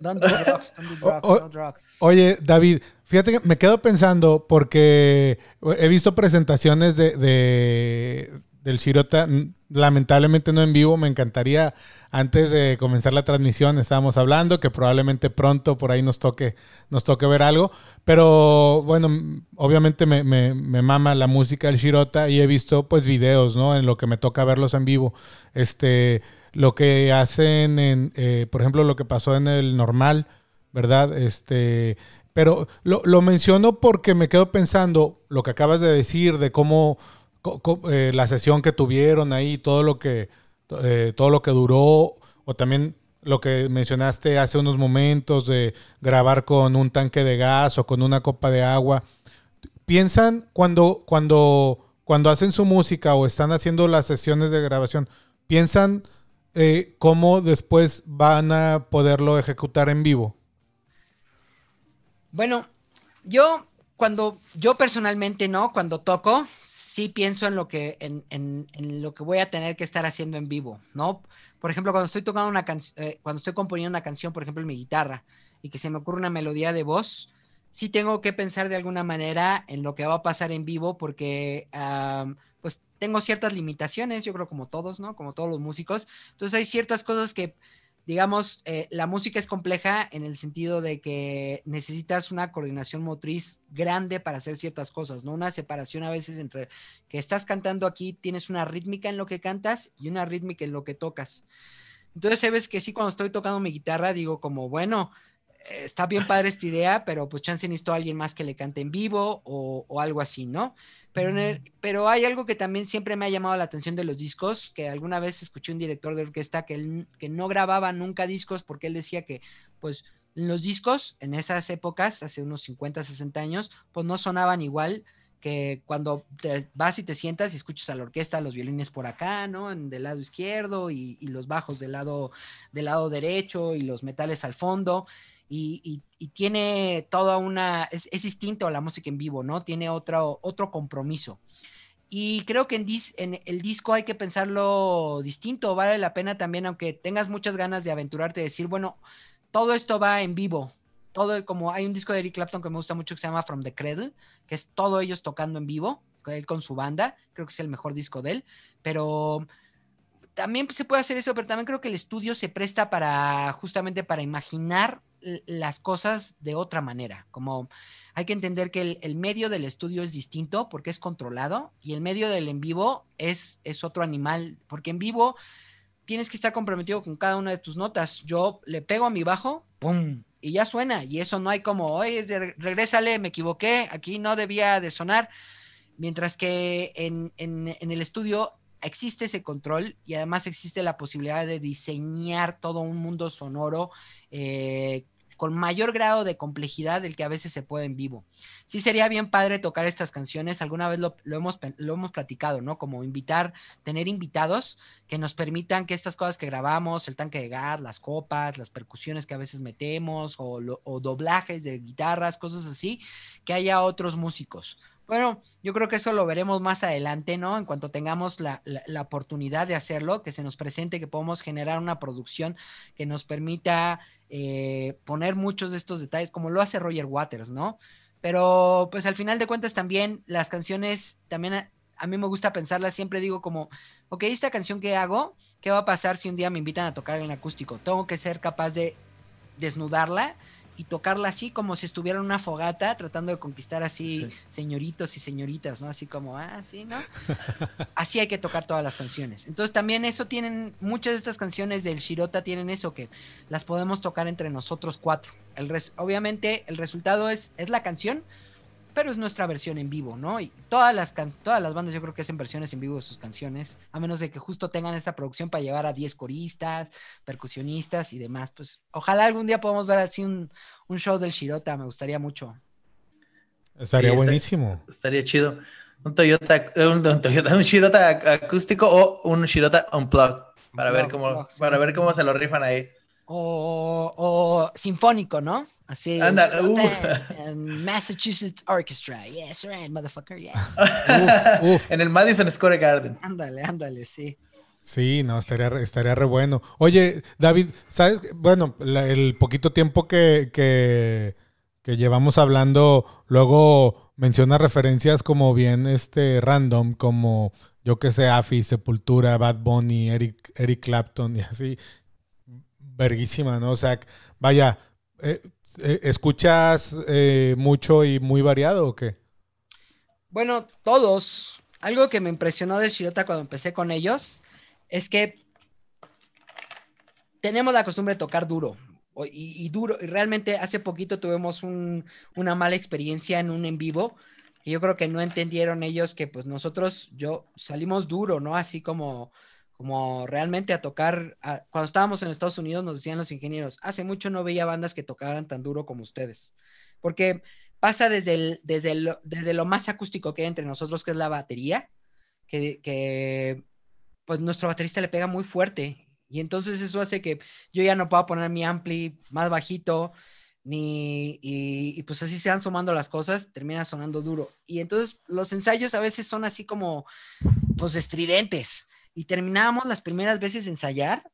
don't do drugs, don't do drugs, no drugs. Oye, David, fíjate que me quedo pensando porque he visto presentaciones de, de del Shirota, lamentablemente no en vivo, me encantaría, antes de comenzar la transmisión estábamos hablando que probablemente pronto por ahí nos toque, nos toque ver algo, pero bueno, obviamente me, me, mama la música del Shirota y he visto pues videos, ¿no? En lo que me toca verlos en vivo, este, lo que hacen en, eh, por ejemplo, lo que pasó en el normal, ¿verdad? Este, pero lo, lo menciono porque me quedo pensando lo que acabas de decir de cómo eh, la sesión que tuvieron ahí, todo lo que, eh, todo lo que duró, o también lo que mencionaste hace unos momentos de grabar con un tanque de gas o con una copa de agua. ¿Piensan cuando, cuando, cuando hacen su música o están haciendo las sesiones de grabación, piensan eh, cómo después van a poderlo ejecutar en vivo? Bueno, yo cuando yo personalmente no, cuando toco, sí pienso en lo que, en, en, lo que voy a tener que estar haciendo en vivo, ¿no? Por ejemplo, cuando estoy tocando una canción, eh, cuando estoy componiendo una canción, por ejemplo, en mi guitarra, y que se me ocurre una melodía de voz, sí tengo que pensar de alguna manera en lo que va a pasar en vivo, porque pues tengo ciertas limitaciones, yo creo como todos, ¿no? Como todos los músicos. Entonces hay ciertas cosas que digamos, eh, la música es compleja en el sentido de que necesitas una coordinación motriz grande para hacer ciertas cosas, ¿no? Una separación a veces entre que estás cantando aquí, tienes una rítmica en lo que cantas y una rítmica en lo que tocas. Entonces, sabes que sí, cuando estoy tocando mi guitarra, digo como, bueno, está bien padre esta idea, pero pues chance necesito a alguien más que le cante en vivo o, algo así, ¿no? Pero, pero hay algo que también siempre me ha llamado la atención de los discos, que alguna vez escuché un director de orquesta que, que no grababa nunca discos porque él decía que, pues, los discos en esas épocas, hace unos 50, 60 años, pues no sonaban igual que cuando te vas y te sientas y escuchas a la orquesta, los violines por acá, ¿no? En, del lado izquierdo y, los bajos del lado, del lado derecho y los metales al fondo. Y, tiene toda una, es, distinto a la música en vivo, ¿no? Tiene otro, otro compromiso. Y creo que en, en, el disco hay que pensarlo distinto, vale la pena también, aunque tengas muchas ganas de aventurarte, decir, bueno, todo esto va en vivo, todo como hay un disco de Eric Clapton que me gusta mucho que se llama From the Cradle, que es todo ellos tocando en vivo, él con su banda, creo que es el mejor disco de él, pero también se puede hacer eso, pero también creo que el estudio se presta para justamente para imaginar las cosas de otra manera, como hay que entender que el, medio del estudio es distinto porque es controlado y el medio del en vivo es, es otro animal, porque en vivo tienes que estar comprometido con cada una de tus notas. Yo le pego a mi bajo, ¡pum! Y ya suena. Y eso no hay como, oye, regrésale, me equivoqué, aquí no debía de sonar. Mientras que en, el estudio existe ese control y además existe la posibilidad de diseñar todo un mundo sonoro eh, con mayor grado de complejidad del que a veces se puede en vivo. Sí sería bien padre tocar estas canciones, alguna vez lo, hemos, lo hemos platicado, ¿no? Como invitar, tener invitados que nos permitan que estas cosas que grabamos, el tanque de gas, las copas, las percusiones que a veces metemos o, doblajes de guitarras, cosas así, que haya otros músicos. Bueno, yo creo que eso lo veremos más adelante, ¿no? En cuanto tengamos la, la, oportunidad de hacerlo, que se nos presente, que podamos generar una producción que nos permita eh, poner muchos de estos detalles, como lo hace Roger Waters, ¿no? Pero pues al final de cuentas también las canciones, también a, mí me gusta pensarlas, siempre digo como, ok, esta canción que hago, ¿qué va a pasar si un día me invitan a tocar en acústico? Tengo que ser capaz de desnudarla y tocarla así como si estuviera en una fogata tratando de conquistar así señoritos y señoritas, ¿no? Así como, ah, sí, ¿no? <laughs> así hay que tocar todas las canciones. Entonces también eso tienen, muchas de estas canciones del Shirota tienen eso que las podemos tocar entre nosotros cuatro. El obviamente el resultado es, es la canción, pero es nuestra versión en vivo, ¿no? Y todas las, todas las bandas yo creo que hacen versiones en vivo de sus canciones, a menos de que justo tengan esta producción para llevar a 10 coristas, percusionistas y demás. Pues ojalá algún día podamos ver así un, show del Shirota, me gustaría mucho. Estaría buenísimo. Estaría chido. Un Toyota, un, Toyota, un Shirota acústico o un Shirota unplugged para ver cómo, para ver cómo se lo rifan ahí o, sinfónico, ¿no? Así. Anda, uh. Massachusetts Orchestra. Yes, right, motherfucker, yeah. <laughs> En el Madison Square Garden. Ándale, ándale, sí. Sí, no, estaría, estaría re bueno. Oye, David, ¿sabes? Bueno, el poquito tiempo que, que, que, llevamos hablando, luego menciona referencias como bien este random, como yo que sé, Afi, Sepultura, Bad Bunny, Eric, Eric Clapton y así verguísima, ¿no? O sea, vaya, eh, eh, ¿escuchas eh, mucho y muy variado o qué? Bueno, todos. Algo que me impresionó de Shirota cuando empecé con ellos es que tenemos la costumbre de tocar duro. Y, duro, y realmente hace poquito tuvimos una mala experiencia en un en vivo. Y yo creo que no entendieron ellos que pues nosotros, yo salimos duro, ¿no? Así como, como realmente a tocar, cuando estábamos en Estados Unidos nos decían los ingenieros, hace mucho no veía bandas que tocaran tan duro como ustedes, porque pasa desde, desde, desde lo más acústico que hay entre nosotros, que es la batería, que, pues nuestro baterista le pega muy fuerte y entonces eso hace que yo ya no pueda poner mi ampli más bajito, ni, y, y, pues así se van sumando las cosas, termina sonando duro. Y entonces los ensayos a veces son así como, pues estridentes y terminábamos las primeras veces de ensayar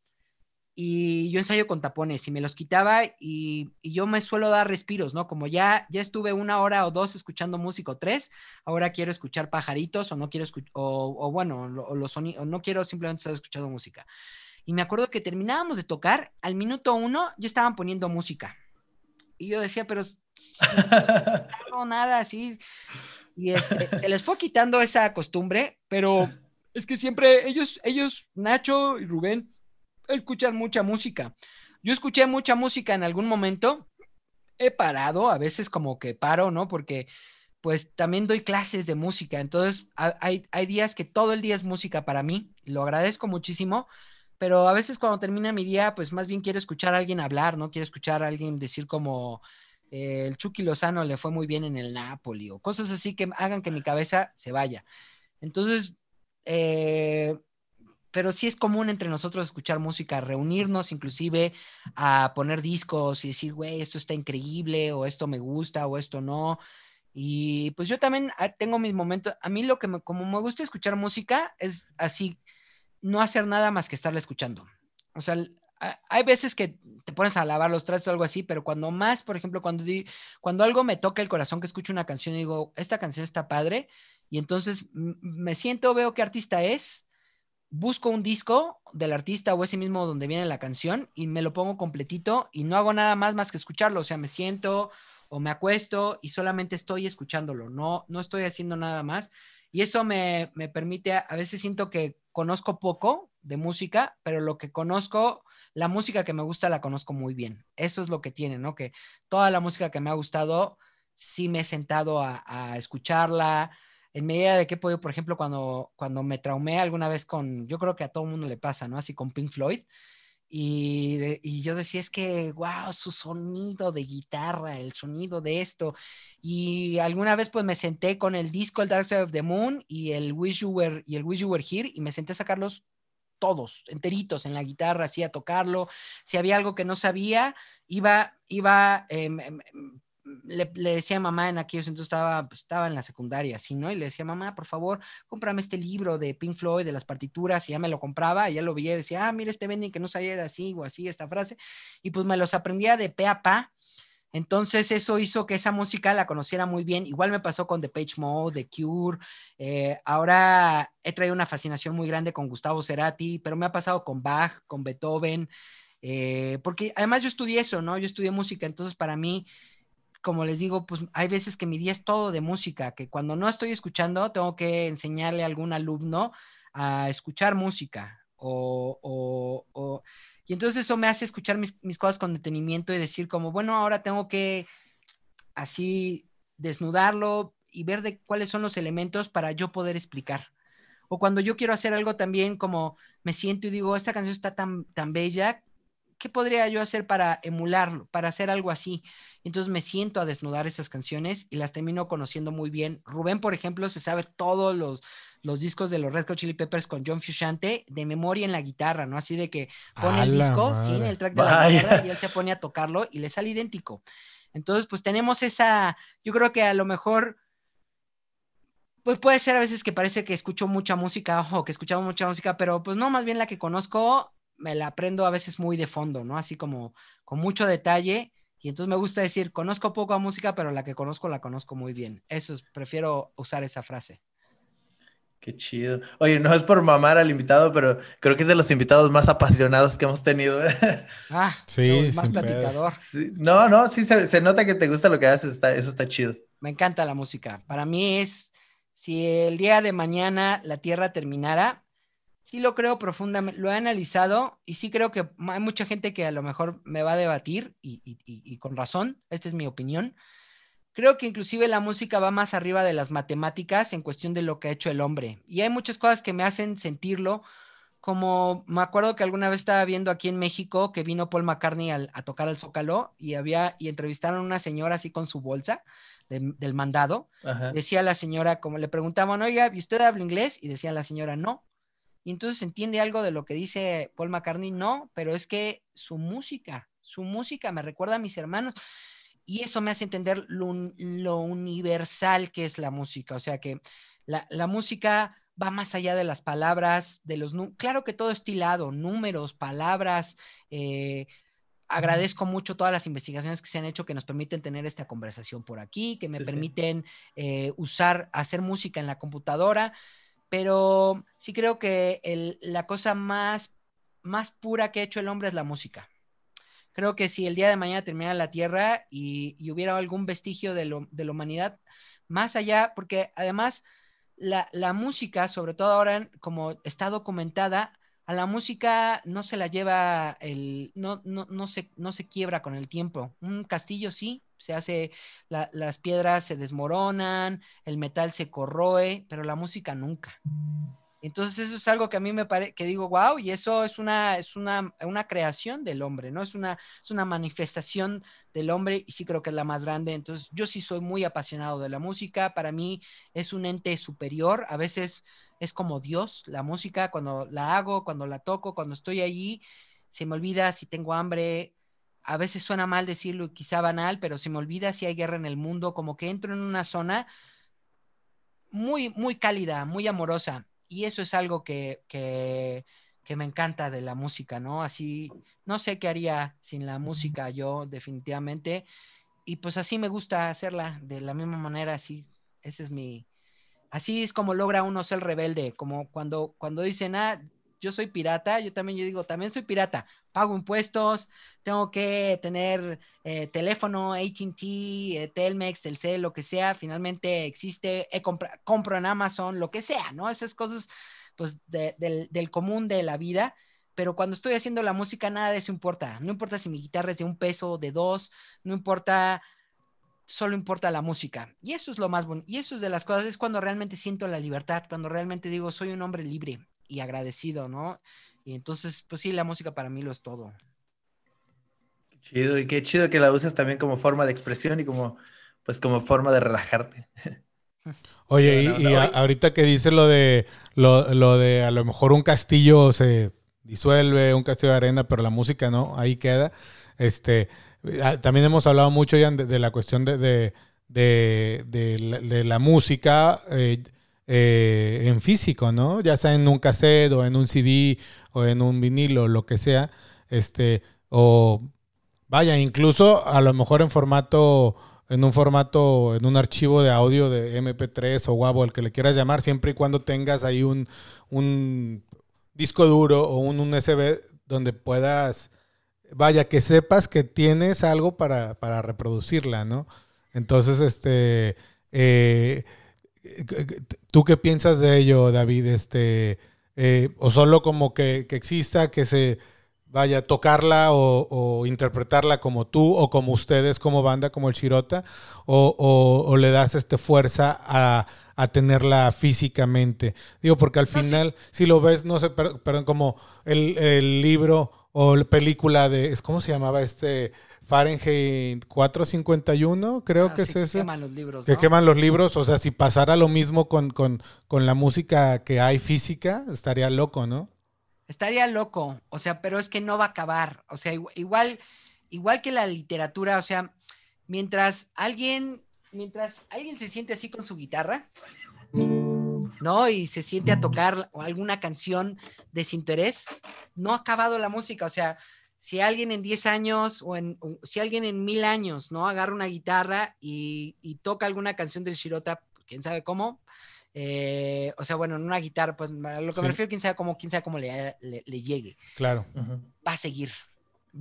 y yo ensayo con tapones y me los quitaba y, yo me suelo dar respiros, ¿no? Como ya, ya estuve una hora o dos escuchando música o tres, ahora quiero escuchar pajaritos o no quiero escuchar, o, bueno, los o no quiero simplemente estar escuchando música. Y me acuerdo que terminábamos de tocar, al minuto uno ya estaban poniendo música. Y yo decía, pero <laughs> no, nada así. Y este, se les fue quitando esa costumbre, pero es que siempre ellos, ellos, Nacho y Rubén, escuchan mucha música. Yo escuché mucha música en algún momento. He parado, a veces como que paro, ¿no? Porque pues también doy clases de música. Entonces hay, hay días que todo el día es música para mí. Lo agradezco muchísimo. Pero a veces cuando termina mi día, pues más bien quiero escuchar a alguien hablar, ¿no? Quiero escuchar a alguien decir como, eh, el Chucky Lozano le fue muy bien en el Napoli o cosas así que hagan que mi cabeza se vaya. Entonces, eh, pero sí es común entre nosotros escuchar música, reunirnos inclusive a poner discos y decir, güey, esto está increíble o esto me gusta o esto no. Y pues yo también ah, tengo mis momentos, a mí lo que me, como me gusta escuchar música es así, no hacer nada más que estarla escuchando. O sea, hay veces que te pones a lavar los trastes o algo así, pero cuando más, por ejemplo, cuando, cuando algo me toca el corazón, que escucho una canción y digo, esta canción está padre, y entonces me siento, veo qué artista es, busco un disco del artista o ese mismo donde viene la canción y me lo pongo completito y no hago nada más más que escucharlo, o sea, me siento o me acuesto y solamente estoy escuchándolo, no, no estoy haciendo nada más. Y eso me, me permite, a veces siento que conozco poco de música, pero lo que conozco, la música que me gusta la conozco muy bien. Eso es lo que tiene, ¿no? Que toda la música que me ha gustado, sí me he sentado a, escucharla, en medida de que he podido, por ejemplo, cuando, cuando me traumé alguna vez con, yo creo que a todo mundo le pasa, ¿no? Así con Pink Floyd. Y, yo decía, es que, wow, su sonido de guitarra, el sonido de esto. Y alguna vez pues me senté con el disco El Dark Side of the Moon y el Wish You Were, y el Wish You Were Here y me senté a sacarlos todos, enteritos en la guitarra, así a tocarlo. Si había algo que no sabía, iba, iba eh, le, decía a mamá en aquellos entonces estaba, pues, estaba en la secundaria, así, ¿no? Y le decía, mamá, por favor, cómprame este libro de Pink Floyd, de las partituras, y ya me lo compraba, y ya lo veía y decía, ah, mira este vending que no saliera así o así, esta frase, y pues me los aprendía de pe a pa. Entonces eso hizo que esa música la conociera muy bien. Igual me pasó con The Page Mode, The Cure. Eh, ahora he traído una fascinación muy grande con Gustavo Cerati, pero me ha pasado con Bach, con Beethoven, eh, porque además yo estudié eso, ¿no? Yo estudié música, entonces para mí como les digo, pues hay veces que mi día es todo de música, que cuando no estoy escuchando, tengo que enseñarle a algún alumno a escuchar música. O, y entonces eso me hace escuchar mis, mis, cosas con detenimiento y decir como, bueno, ahora tengo que así desnudarlo y ver de cuáles son los elementos para yo poder explicar. O cuando yo quiero hacer algo también como me siento y digo, esta canción está tan, tan bella ¿qué podría yo hacer para emularlo, para hacer algo así? Entonces me siento a desnudar esas canciones y las termino conociendo muy bien. Rubén, por ejemplo, se sabe todos los, los discos de los Red Hot Chili Peppers con John Fusciante de memoria en la guitarra, ¿no? Así de que pone el disco sin el track de la guitarra y él se pone a tocarlo y le sale idéntico. Entonces, pues tenemos esa, yo creo que a lo mejor pues puede ser a veces que parece que escucho mucha música o que escuchamos mucha música, pero pues no, más bien la que conozco me la aprendo a veces muy de fondo, ¿no? Así como con mucho detalle. Y entonces me gusta decir, conozco poco a música, pero la que conozco la conozco muy bien. Eso es, prefiero usar esa frase. Qué chido. Oye, no es por mamar al invitado, pero creo que es de los invitados más apasionados que hemos tenido. Ah, sí, más platicador. No, no, sí se, nota que te gusta lo que haces, está, eso está chido. Me encanta la música. Para mí es, si el día de mañana la Tierra terminara, sí lo creo profundamente, lo he analizado y sí creo que hay mucha gente que a lo mejor me va a debatir y, con razón, esta es mi opinión. Creo que inclusive la música va más arriba de las matemáticas en cuestión de lo que ha hecho el hombre. Y hay muchas cosas que me hacen sentirlo, como me acuerdo que alguna vez estaba viendo aquí en México que vino Paul McCartney a tocar al Zócalo y había y entrevistaron a una señora así con su bolsa del mandado. Decía la señora, como le preguntaban, oiga, ¿y usted habla inglés? Y decía la señora, no y entonces entiende algo de lo que dice Paul McCartney, no, pero es que su música, su música me recuerda a mis hermanos y eso me hace entender lo, universal que es la música, o sea que la, música va más allá de las palabras, de los, claro que todo estilado, números, palabras, eh, agradezco mucho todas las investigaciones que se han hecho que nos permiten tener esta conversación por aquí, que me permiten eh, usar, hacer música en la computadora pero sí creo que la cosa más, más pura que ha hecho el hombre es la música. Creo que si el día de mañana terminara la Tierra y, hubiera algún vestigio de, la humanidad, más allá, porque además la, música, sobre todo ahora como está documentada, a la música no se la lleva el, no, no, no, se, no se quiebra con el tiempo. Un castillo sí, se hace, las piedras se desmoronan, el metal se corroe, pero la música nunca. Entonces eso es algo que a mí me parece, que digo, wow, y eso es una, es una, una creación del hombre, ¿no? Es una, es una manifestación del hombre y sí creo que es la más grande. Entonces yo sí soy muy apasionado de la música, para mí es un ente superior, a veces es como Dios, la música, cuando la hago, cuando la toco, cuando estoy allí, se me olvida si tengo hambre, a veces suena mal decirlo, quizá banal, pero se me olvida si hay guerra en el mundo, como que entro en una zona muy, muy cálida, muy amorosa y eso es algo que, que, me encanta de la música, ¿no? Así, no sé qué haría sin la música yo, definitivamente. Y pues así me gusta hacerla, de la misma manera, así, ese es mi, así es como logra uno ser rebelde, como cuando, cuando dicen, ah, yo soy pirata, yo también yo digo, también soy pirata, pago impuestos, tengo que tener eh, teléfono, ATT, eh, Telmex, Telcel, lo que sea, finalmente existe, compro en Amazon, lo que sea, ¿no? Esas cosas, pues, del, común de la vida pero cuando estoy haciendo la música nada de eso importa. No importa si mi guitarra es de un peso, de dos, no importa, solo importa la música. Y eso es lo más bonito. Y eso es de las cosas, es cuando realmente siento la libertad, cuando realmente digo, soy un hombre libre y agradecido, ¿no? Y entonces, pues sí, la música para mí lo es todo. Qué chido, y qué chido que la uses también como forma de expresión y como, pues como forma de relajarte. <laughs> Oye, y, ahorita que dice lo de, lo, de a lo mejor un castillo se disuelve, un castillo de arena, pero la música no, ahí queda. Este, ah, también hemos hablado mucho ya de, la cuestión de, de, de la, música. Eh, eh, en físico, ¿no? Ya sea en un cassette o en un CD o en un vinilo, lo que sea, este, o vaya, incluso a lo mejor en formato, en un formato, en un archivo de audio de MP3 o WAV, el que le quieras llamar, siempre y cuando tengas ahí un, un disco duro o un, USB donde puedas, vaya, que sepas que tienes algo para, para reproducirla, ¿no? Entonces, este, eh, ¿Tú qué piensas de ello, David? Este, eh, ¿O solo como que, exista, que se vaya a tocarla o, interpretarla como tú o como ustedes, como banda, como el Chirota? ¿O, le das este fuerza a, tenerla físicamente? Digo, porque al final, si lo ves, no sé, perdón, como el, el libro o la película de, ¿cómo se llamaba este? Fahrenheit 451, creo ah, que es ese. Que queman los libros. Que queman los libros. O sea, si pasara lo mismo con, la música que hay física, estaría loco, ¿no? Estaría loco. O sea, pero es que no va a acabar. O sea, igual, igual que la literatura, o sea, mientras alguien, mientras alguien se siente así con su guitarra, ¿no? Y se siente a tocar alguna canción de su interés, no ha acabado la música. O sea, si alguien en 10 años o en, si alguien en mil años, ¿no? Agarra una guitarra y, toca alguna canción del Shirota, quién sabe cómo, eh, o sea, bueno, en una guitarra, pues a lo que me refiero, quién sabe cómo, quién sabe cómo le, le, llegue. Claro. Va a seguir,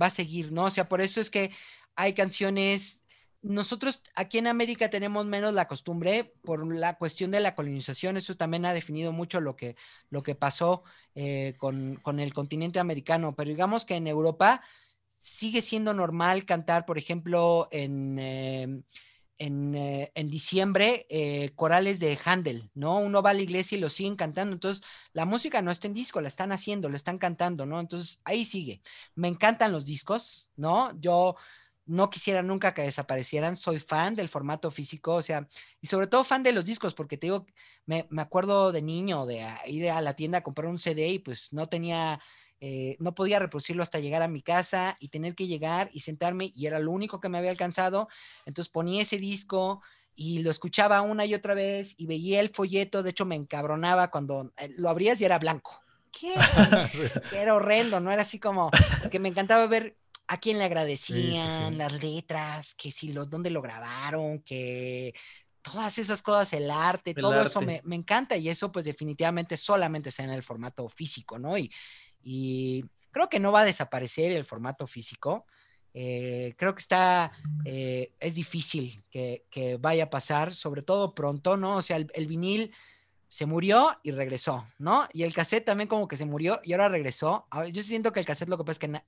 va a seguir, ¿no? O sea, por eso es que hay canciones nosotros aquí en América tenemos menos la costumbre por la cuestión de la colonización. Eso también ha definido mucho lo que, lo que pasó eh, con, el continente americano. Pero digamos que en Europa sigue siendo normal cantar, por ejemplo, en, em, eh, en, diciembre, eh, corales de Handel, ¿no? Uno va a la iglesia y lo siguen cantando. Entonces, la música no está en disco, la están haciendo, la están cantando, ¿no? Entonces, ahí sigue. Me encantan los discos, ¿no? Yo no quisiera nunca que desaparecieran. Soy fan del formato físico, o sea, y sobre todo fan de los discos, porque te digo, me, acuerdo de niño de ir a la tienda a comprar un CD y pues no tenía, eh, no podía reproducirlo hasta llegar a mi casa y tener que llegar y sentarme y era lo único que me había alcanzado. Entonces ponía ese disco y lo escuchaba una y otra vez y veía el folleto, de hecho me encabronaba cuando eh, lo abrías y era blanco. ¿Qué? <laughs> Era horrendo, ¿no? Era así como que me encantaba ver a quién le agradecían, las letras, que si lo, dónde lo grabaron, que todas esas cosas, el arte, todo eso me, encanta y eso pues definitivamente solamente está en el formato físico, ¿no? Y, y creo que no va a desaparecer el formato físico. Eh, creo que está, eh, es difícil que, que, vaya a pasar, sobre todo pronto, ¿no? O sea, el vinil se murió y regresó, ¿no? Y el cassette también como que se murió y ahora regresó. Yo siento que el cassette lo que pasa es que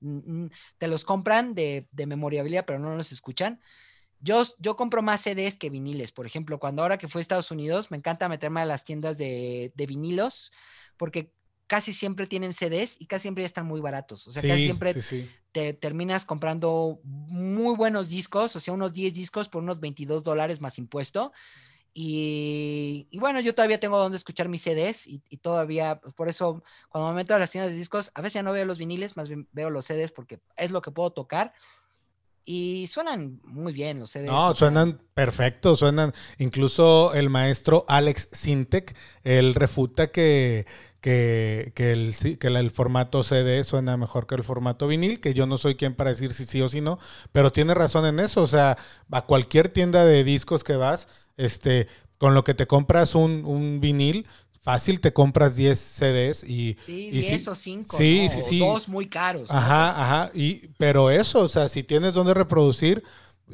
te los compran de, de memoriabilidad, pero no los escuchan. yo, yo compro más CDs que viniles. Por ejemplo, cuando ahora que fui a Estados Unidos, me encanta meterme a las tiendas de, de vinilos, porque casi siempre tienen CDs y casi siempre están muy baratos. O sea, casi siempre te terminas comprando muy buenos discos, o sea, unos 10 discos por unos 22 dólares más impuesto. Y, bueno, yo todavía tengo donde escuchar mis CDs y, todavía, pues, por eso, cuando me meto a las tiendas de discos, a veces ya no veo los viniles, más bien veo los CDs porque es lo que puedo tocar. Y suenan muy bien los CDs. No, suenan perfectos, suenan. Incluso el maestro Alex Sintek, él refuta que, que, el, que el formato CD suena mejor que el formato vinil, que yo no soy quien para decir si sí o si no, pero tiene razón en eso. O sea, a cualquier tienda de discos que vas, este, con lo que te compras un, un vinil, fácil te compras 10 CDs y... Sí, 10 o 5. Sí, sí, sí. Dos muy caros. Ajá, ajá. Y, pero eso, o sea, si tienes donde reproducir,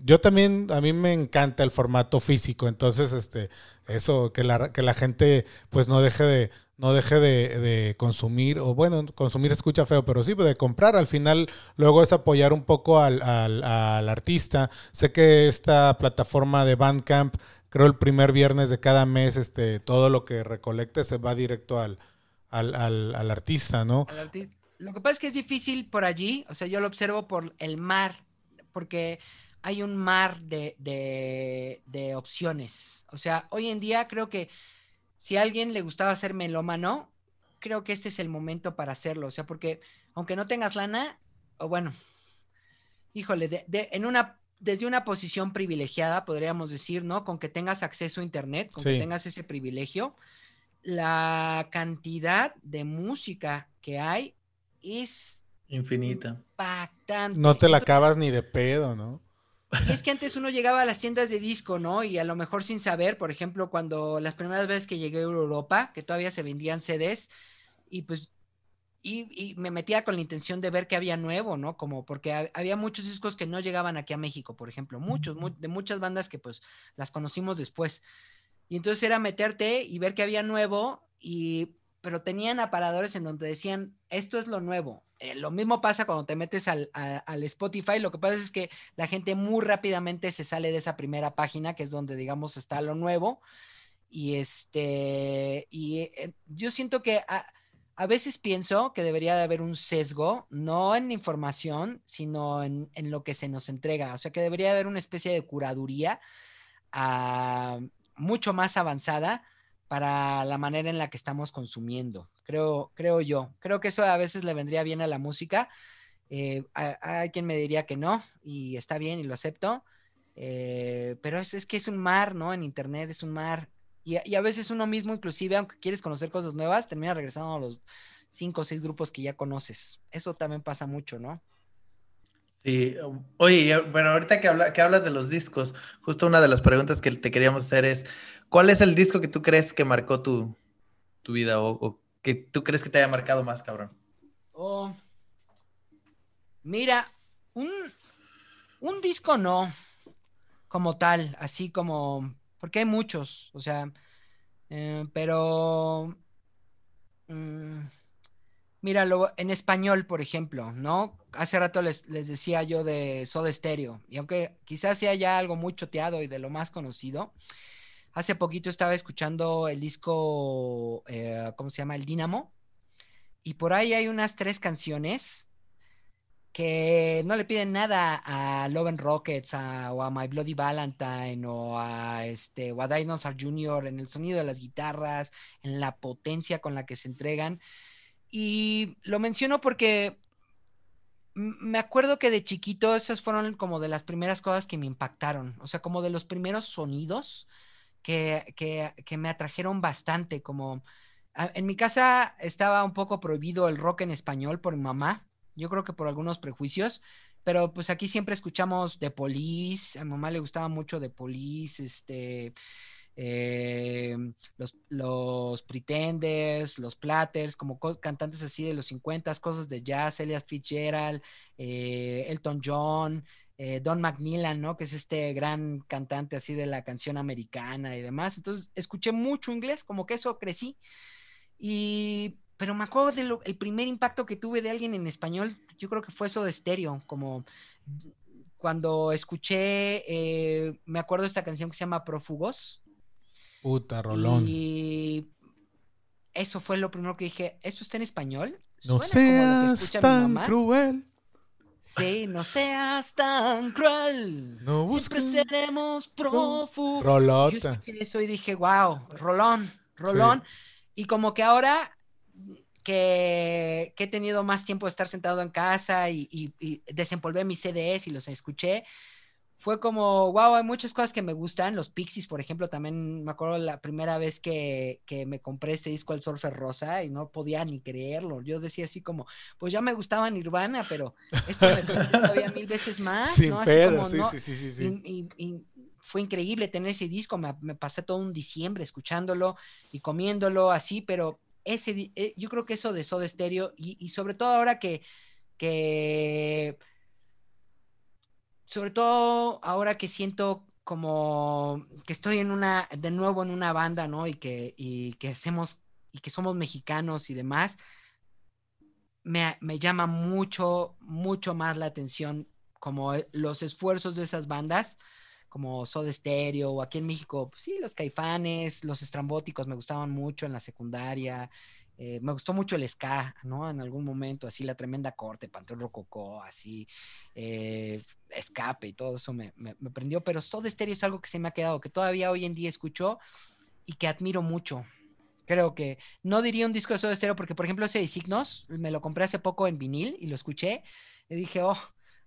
yo también, a mí me encanta el formato físico, entonces, este, eso, que la, que la gente pues no deje de no deje de, de, consumir, o bueno, consumir escucha feo, pero sí, de comprar. Al final, luego es apoyar un poco al, al, al artista. Sé que esta plataforma de Bandcamp creo el primer viernes de cada mes, este, todo lo que recolecte se va directo al, al, artista, ¿no? Lo que pasa es que es difícil por allí, o sea, yo lo observo por el mar, porque hay un mar de, de, opciones. O sea, hoy en día creo que si a alguien le gustaba ser melómano, creo que este es el momento para hacerlo. O sea, porque aunque no tengas lana, o bueno, híjole, de, en una desde una posición privilegiada, podríamos decir, ¿no? Con que tengas acceso a Internet, con que tengas ese privilegio, la cantidad de música que hay es infinita. Impactante. No te la acabas ni de pedo, ¿no? Y es que antes uno llegaba a las tiendas de disco, ¿no? Y a lo mejor sin saber, por ejemplo, cuando las primeras veces que llegué a Europa, que todavía se vendían CDs, y pues y, me metía con la intención de ver qué había nuevo, ¿no? Como porque había muchos discos que no llegaban aquí a México, por ejemplo, muchos, de muchas bandas que pues las conocimos después. Y entonces era meterte y ver qué había nuevo, y, pero tenían aparadores en donde decían, esto es lo nuevo. Eh, lo mismo pasa cuando te metes al, al, Spotify, lo que pasa es que la gente muy rápidamente se sale de esa primera página, que es donde, digamos, está lo nuevo. Y este, y eh, yo siento que a veces pienso que debería de haber un sesgo, no en información, sino en, lo que se nos entrega. O sea, que debería haber una especie de curaduría ah, mucho más avanzada para la manera en la que estamos consumiendo. Creo, creo yo. Creo que eso a veces le vendría bien a la música. Eh, hay quien me diría que no, y está bien y lo acepto. Eh, pero es, es, que es un mar, ¿no? En Internet es un mar y, a veces uno mismo, inclusive, aunque quieres conocer cosas nuevas, termina regresando a los cinco o seis grupos que ya conoces. Eso también pasa mucho, ¿no? Sí, oye, bueno, ahorita que, habla, que hablas de los discos, justo una de las preguntas que te queríamos hacer es, ¿cuál es el disco que tú crees que marcó tu, vida o, que tú crees que te haya marcado más, cabrón? Oh, mira, un, un disco no, como tal, así como porque hay muchos, o sea, eh, pero... Mm, míralo, en español, por ejemplo, ¿no? Hace rato les, decía yo de Soda Stereo, y aunque quizás sea ya algo muy choteado y de lo más conocido, hace poquito estaba escuchando el disco, eh, ¿cómo se llama? El Dínamo, y por ahí hay unas tres canciones que no le piden nada a Love and Rockets o a My Bloody Valentine o a este o a Dinosaur Jr. en el sonido de las guitarras, en la potencia con la que se entregan. Y lo menciono porque me acuerdo que de chiquito esas fueron como de las primeras cosas que me impactaron, o sea, como de los primeros sonidos que, que me atrajeron bastante, como en mi casa estaba un poco prohibido el rock en español por mi mamá, yo creo que por algunos prejuicios, pero pues aquí siempre escuchamos de Police, a mi mamá le gustaba mucho de Police, este, eh, los, los Pretenders, los Platters, como cantantes así de los 50, cosas de jazz, Elias Fitzgerald, eh, Elton John, eh, Don McNeillan, ¿no? Que es este gran cantante así de la canción americana y demás. Entonces, escuché mucho inglés, como que eso crecí. Y pero me acuerdo del primer impacto que tuve de alguien en español, yo creo que fue eso de estéreo, como cuando escuché, eh, me acuerdo de esta canción que se llama Profugos. Puta, Rolón. Y eso fue lo primero que dije, ¿eso está en español? No Suena como lo que seas escucha mi tan mamá. cruel. Sí, no seas tan cruel. No Siempre seremos prófugos. Yo Rolota. escuché eso y dije, wow, Rolón, Rolón. Y como que ahora que, que he tenido más tiempo de estar sentado en casa y, y, y desempolvé mis CDs y los escuché, fue como, wow, hay muchas cosas que me gustan. Los Pixies, por ejemplo, también me acuerdo la primera vez que, que me compré este disco El Surfer Rosa y no podía ni creerlo. Yo decía así como, pues ya me gustaba Nirvana, pero esto me todavía mil veces más, Sin ¿no? Así pedo, como, sí, no- sí, sí, sí, sí. y, y- y fue increíble tener ese disco. Me, me pasé todo un diciembre escuchándolo y comiéndolo así, pero ese, eh, yo creo que eso de Soda Stereo y, y sobre todo ahora que, que, sobre todo ahora que siento como que estoy en una, de nuevo en una banda, ¿no? Y que, y que hacemos, y que somos mexicanos y demás, me, me llama mucho, mucho más la atención como eh, los esfuerzos de esas bandas, como Soda Stereo, o aquí en México, pues sí, los Caifanes, los Estrambóticos me gustaban mucho en la secundaria, eh, me gustó mucho el ska, ¿no? En algún momento, así la tremenda corte, Panteón Rococó, así, eh, escape y todo eso me, me, me prendió, pero Soda Stereo es algo que se me ha quedado, que todavía hoy en día escucho y que admiro mucho. Creo que no diría un disco de Soda Stereo porque, por ejemplo, ese de Signos me lo compré hace poco en vinil y lo escuché y dije, oh,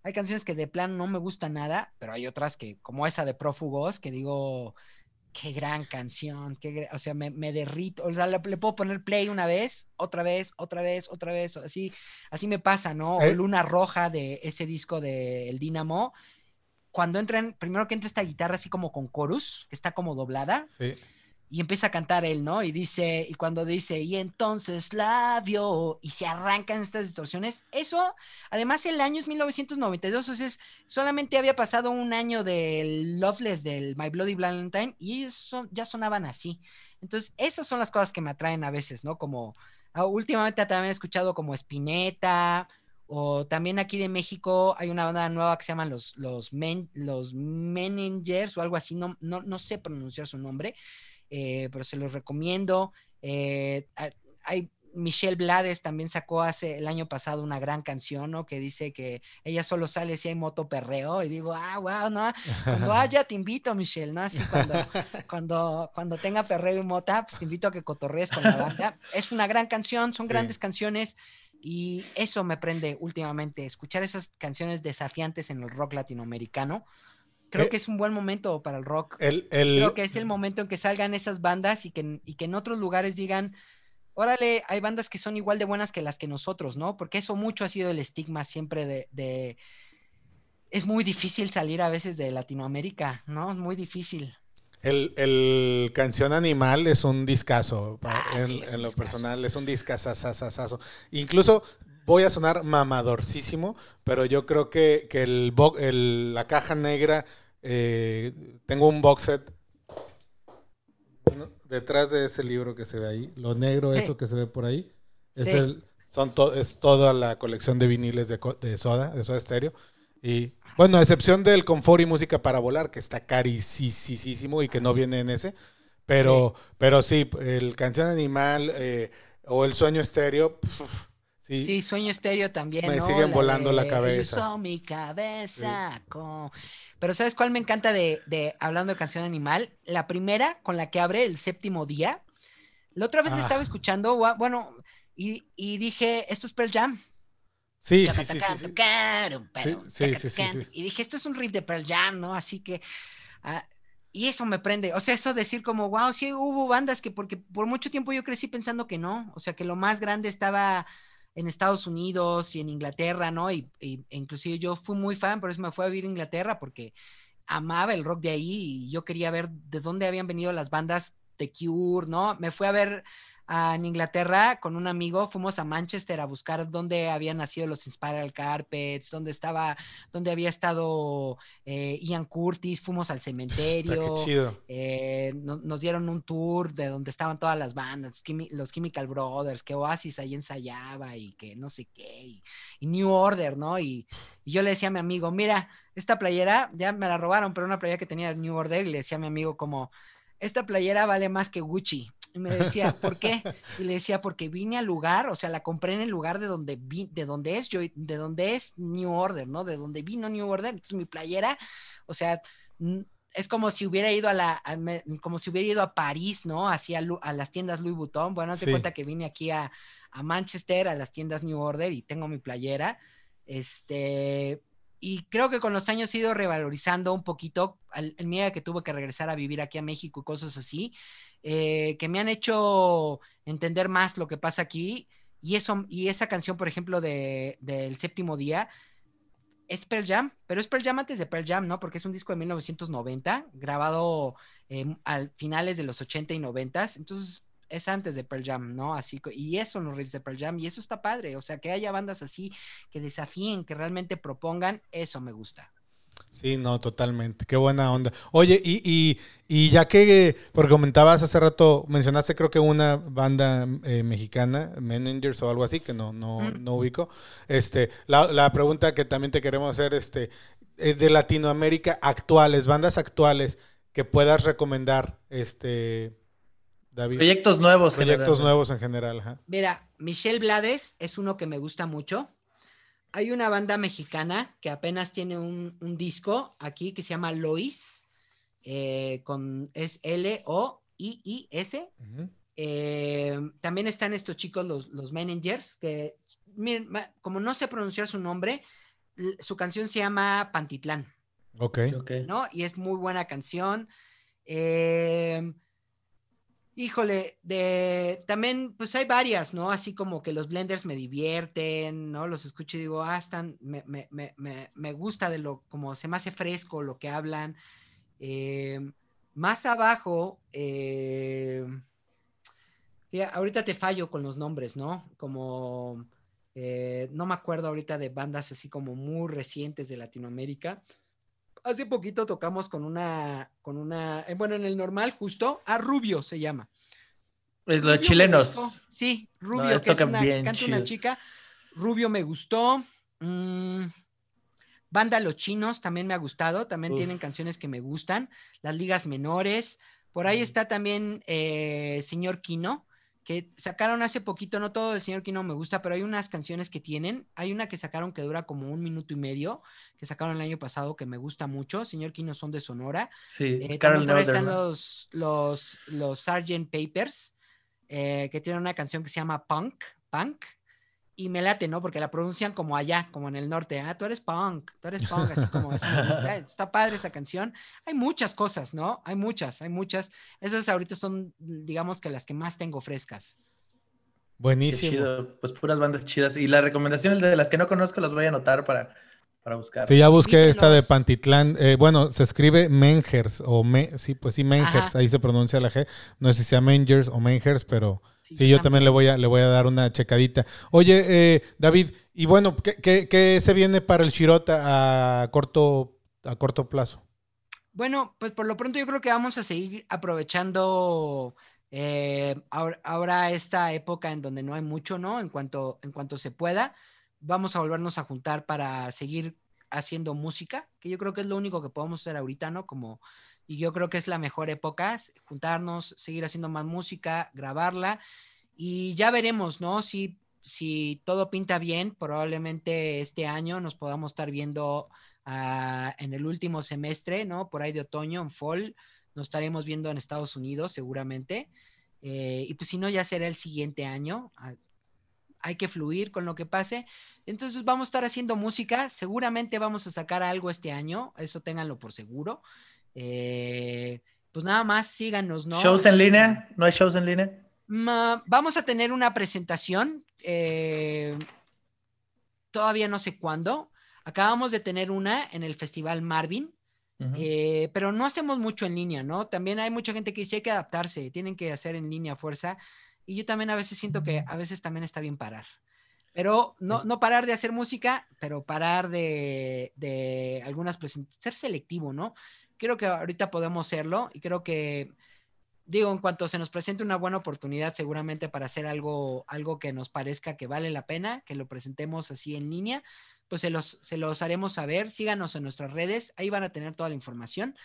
hay canciones que de plan no me gustan nada, pero hay otras que, como esa de Prófugos, que digo, qué gran canción, qué o sea, me, me derrito, o sea, le, le puedo poner play una vez, otra vez, otra vez, otra vez, así, así me pasa, ¿no? O Eh. Luna Roja de ese disco de El Dínamo, cuando entran, primero que entra esta guitarra así como con chorus, que está como doblada, Sí. Y empieza a cantar él, ¿no? Y dice, y cuando dice, y entonces la vio, y se arrancan estas distorsiones, eso, además el año es 1992, o sea, es- solamente había pasado un año del Loveless, del My Bloody Valentine, y ellos son- ya sonaban así. Entonces, esas son las cosas que me atraen a veces, ¿no? Como, ah, últimamente también he escuchado como Spinetta, o también aquí de México hay una banda nueva que se llaman los, los, Men, los Meningers o algo así, no, no, no sé pronunciar su nombre, eh, pero se los recomiendo. Eh, hay Michelle Blades también sacó hace el año pasado una gran canción, ¿no? Que dice que ella solo sale si hay moto perreo y digo, ah, wow, no, cuando haya te invito, Michelle, ¿no? Así cuando, <laughs> cuando, cuando tenga perreo y mota, pues te invito a que cotorrees con la banda. Es una gran canción, son Sí. grandes canciones y eso me prende últimamente, escuchar esas canciones desafiantes en el rock latinoamericano. Creo Eh, que es un buen momento para el rock. El, el, Creo que es el momento en que salgan esas bandas y que, y que en otros lugares digan, órale, hay bandas que son igual de buenas que las que nosotros, ¿no? Porque eso mucho ha sido el estigma siempre de, de- Es muy difícil salir a veces de Latinoamérica, ¿no? Es muy difícil. el, el canción animal es un discazo. Ah, en, sí, es un en lo discazo. personal, es un discazazazazazo. Incluso voy a sonar mamadorcísimo, pero yo creo que, que el, la caja negra, eh, tengo un box set ¿no? detrás de ese libro que se ve ahí, lo negro, eso que se ve por ahí, es, Sí. el, son to- es toda la colección de viniles de, Soda, de Soda Stereo. Y bueno, a excepción del Confort y Música para Volar, que está carísimo y que no viene en ese. Pero sí, pero sí el Canción Animal eh, o El Sueño Estéreo, pf, sí. Sí, Sueño Estéreo también. Me ¿no? siguen volando la cabeza. "Usó mi cabeza. con-". Pero ¿sabes cuál me encanta de, de hablando de canción animal? La primera con la que abre el séptimo día. La otra vez la Ah. estaba escuchando, bueno, y, y dije, esto es Pearl Jam. Sí, sí, sí. Y dije, esto es un riff de Pearl Jam, ¿no? Así que. ah, y eso me prende. O sea, eso decir como, wow, sí hubo bandas que, porque por mucho tiempo yo crecí pensando que no. O sea, que lo más grande estaba en Estados Unidos y en Inglaterra, ¿no? Y, inclusive yo fui muy fan, por eso me fui a vivir a Inglaterra, porque amaba el rock de ahí y yo quería ver de dónde habían venido las bandas de Cure, ¿no? Me fui a ver en Inglaterra con un amigo, fuimos a Manchester a buscar dónde habían nacido los Spiral Carpets, dónde estaba, dónde había estado eh, Ian Curtis, fuimos al cementerio, eh, nos dieron un tour de donde estaban todas las bandas, los Chemical Brothers, que Oasis ahí ensayaba y que no sé qué, y, New Order, ¿no? Y, y, yo le decía a mi amigo, mira, esta playera, ya me la robaron, pero una playera que tenía New Order, y le decía a mi amigo como, esta playera vale más que Gucci. Y me decía, ¿por qué? Y le decía, porque vine al lugar, o sea, la compré en el lugar de donde vi, de donde es yo, de donde es New Order, ¿no? De donde vino New Order. Entonces mi playera, o sea, es como si hubiera ido a la, como si hubiera ido a París, ¿no? Hacia a las tiendas Louis Vuitton. Bueno, te cuenta que vine aquí a, a Manchester, a las tiendas New Order y tengo mi playera. Este, y creo que con los años he ido revalorizando un poquito, el miedo que tuve que regresar a vivir aquí a México y cosas así, eh, que me han hecho entender más lo que pasa aquí. Y, eso, y esa canción, por ejemplo, de, del séptimo día, es Pearl Jam, pero es Pearl Jam antes de Pearl Jam, ¿no? Porque es un disco de 1990, grabado eh, al finales de los 80 y 90. Entonces, es antes de Pearl Jam, ¿no? Así, y eso son los riffs de Pearl Jam, y eso está padre, o sea, que haya bandas así, que desafíen, que realmente propongan, eso me gusta. Sí, no, totalmente. Qué buena onda. Oye, y, y, y ya que, porque comentabas hace rato, mencionaste creo que una banda eh, mexicana, Managers o algo así, que no, no, mm. no ubico. Este, la, la, pregunta que también te queremos hacer, este, es de Latinoamérica actuales, bandas actuales que puedas recomendar, este, David. Proyectos nuevos. Proyectos nuevos en general. Mira, Michelle Blades es uno que me gusta mucho hay una banda mexicana que apenas tiene un, disco aquí que se llama Lois, eh, con, es L-O-I-I-S. Eh, también están estos chicos, los, los managers, que, miren, como no sé pronunciar su nombre, su canción se llama Pantitlán. Ok. ¿No? Y es muy buena canción. Eh, Híjole, de también, pues hay varias, ¿no? Así como que los blenders me divierten, ¿no? Los escucho y digo, ah, están, me, me, me, me gusta de lo, como se me hace fresco lo que hablan. Eh, más abajo, eh, ahorita te fallo con los nombres, ¿no? Como, eh, no me acuerdo ahorita de bandas así como muy recientes de Latinoamérica, hace poquito tocamos con una, con una, eh, bueno, en el normal justo, a Rubio se llama. Es los chilenos. Sí, Rubio, que es una, canta una chica. Rubio me gustó. Mm, banda Los Chinos también me ha gustado. También tienen canciones que me gustan. Las ligas menores. Por ahí está también eh, Señor Kino que sacaron hace poquito, no todo el señor Kino me gusta, pero hay unas canciones que tienen. Hay una que sacaron que dura como un minuto y medio, que sacaron el año pasado, que me gusta mucho. Señor Kino son de Sonora. Sí, eh, también están los, los, los Sgt. Papers, eh, que tienen una canción que se llama Punk, Punk, y me late, ¿no? Porque la pronuncian como allá, como en el norte. Ah, tú eres punk, tú eres punk, así como me gusta. <laughs> Está padre esa canción. Hay muchas cosas, ¿no? Hay muchas, hay muchas. Esas ahorita son, digamos que las que más tengo frescas. Buenísimo. Pues puras bandas chidas. Y la recomendación de las que no conozco las voy a anotar para, para buscar. Sí, ya busqué esta de Pantitlán. Eh, bueno, se escribe Mengers o me, sí, pues sí, Mengers, ahí se pronuncia la G. No sé si sea Mengers o Mengers, pero Sí, yo también le voy, a, le voy a dar una checadita. Oye, eh, David, y bueno, ¿qué, se viene para el Shirota a corto, a corto plazo? Bueno, pues por lo pronto yo creo que vamos a seguir aprovechando eh, ahora, esta época en donde no hay mucho, ¿no? En cuanto, en cuanto se pueda, vamos a volvernos a juntar para seguir haciendo música, que yo creo que es lo único que podemos hacer ahorita, ¿no? Como y yo creo que es la mejor época, juntarnos, seguir haciendo más música, grabarla y ya veremos, ¿no? Si, si todo pinta bien, probablemente este año nos podamos estar viendo ah, en el último semestre, ¿no? Por ahí de otoño, en fall, nos estaremos viendo en Estados Unidos seguramente. Eh, y pues si no, ya será el siguiente año. Ah, hay que fluir con lo que pase. Entonces vamos a estar haciendo música. Seguramente vamos a sacar algo este año. Eso ténganlo por seguro. Eh, pues nada más síganos, ¿no? ¿Shows en línea? ¿No hay shows en línea? vamos a tener una presentación. Eh, todavía no sé cuándo. Acabamos de tener una en el Festival Marvin. Eh, pero no hacemos mucho en línea, ¿no? También hay mucha gente que dice hay que adaptarse, tienen que hacer en línea fuerza. y yo también a veces siento que a veces también está bien parar. Pero no, no parar de hacer música, pero parar de, de algunas presentaciones, ser selectivo, ¿no? Creo que ahorita podemos serlo y creo que, digo, en cuanto se nos presente una buena oportunidad seguramente para hacer algo, algo que nos parezca que vale la pena, que lo presentemos así en línea, pues se los, se los haremos saber. Síganos en nuestras redes, ahí van a tener toda la información.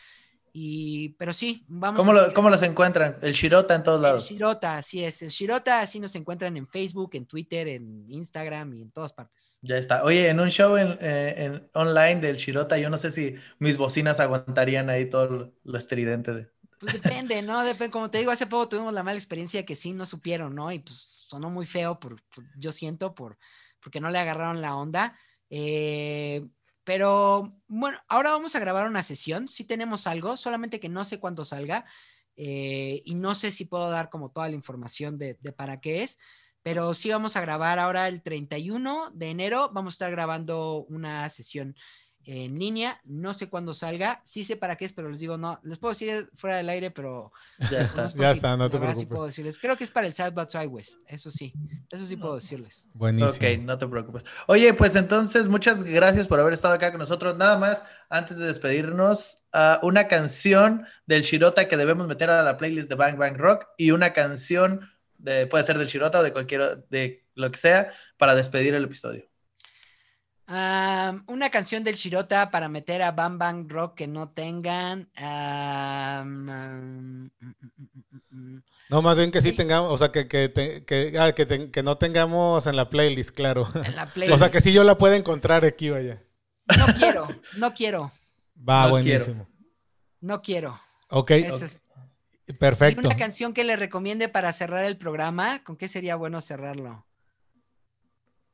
Y, pero sí, vamos ¿Cómo, a lo, ¿Cómo los encuentran? El Shirota en todos el lados. Shirota, así es. El Shirota, así nos encuentran en Facebook, en Twitter, en Instagram y en todas partes. Ya está. Oye, en un show en, eh, en online del Shirota, yo no sé si mis bocinas aguantarían ahí todo lo, lo estridente de. Pues depende, ¿no? Depende. Como te digo, hace poco tuvimos la mala experiencia que sí no supieron, ¿no? Y pues sonó muy feo, por, por- yo siento, por, porque no le agarraron la onda. Eh, pero bueno, ahora vamos a grabar una sesión. Sí tenemos algo, solamente que no sé cuándo salga. eh, y no sé si puedo dar como toda la información de, de para qué es. Pero sí vamos a grabar ahora el 31 de enero. Vamos a estar grabando una sesión en línea. No sé cuándo salga. Sí sé para qué es, pero les digo, no. Les puedo decir fuera del aire, pero Ya está. Ya está, no te verdad sí preocupes. puedo decirles. Creo que es para el South by Southwest. Eso sí. Eso sí puedo decirles. Buenísimo. Ok, no te preocupes. Oye, pues entonces, muchas gracias por haber estado acá con nosotros. Nada más, antes de despedirnos, ah, una canción del Shirota que debemos meter a la playlist de Bang Bang Rock y una canción, de, puede ser del Shirota o de cualquier, de lo que sea, para despedir el episodio. Una canción del Shirota para meter a Bam Bang Rock que no tengan. mm, mm, mm. No, más bien que sí Sí. tengamos, o sea, que, que, te- que, ah, que, te- que no tengamos en la playlist, claro. En la <laughs> O sea, que sí yo la pueda encontrar aquí, vaya. No quiero, no quiero, Va, No buenísimo. no quiero. Ok, es- ¿Y perfecto. una canción que le recomiende para cerrar el programa? ¿Con qué sería bueno cerrarlo?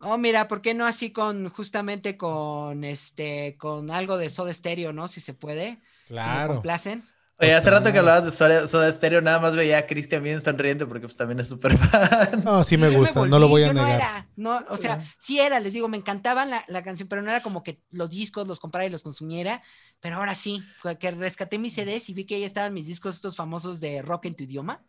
Oh, mira, ¿por qué no así con, justamente con este, con algo de Soda Stereo, ¿no? Si se puede. Si me Claro. complacen. Oye, hace rato que hablabas de Soda, Soda Stereo, nada más veía a Cristian bien sonriente porque pues también es súper fan. No, sí me gusta, no volví, lo voy a yo no negar. era, no, o sea, sí era, les digo, me encantaban la, la canción, pero no era como que los discos los comprara y los consumiera, pero ahora sí, que rescaté mis CDs y vi que ahí estaban mis discos estos famosos de rock en tu idioma,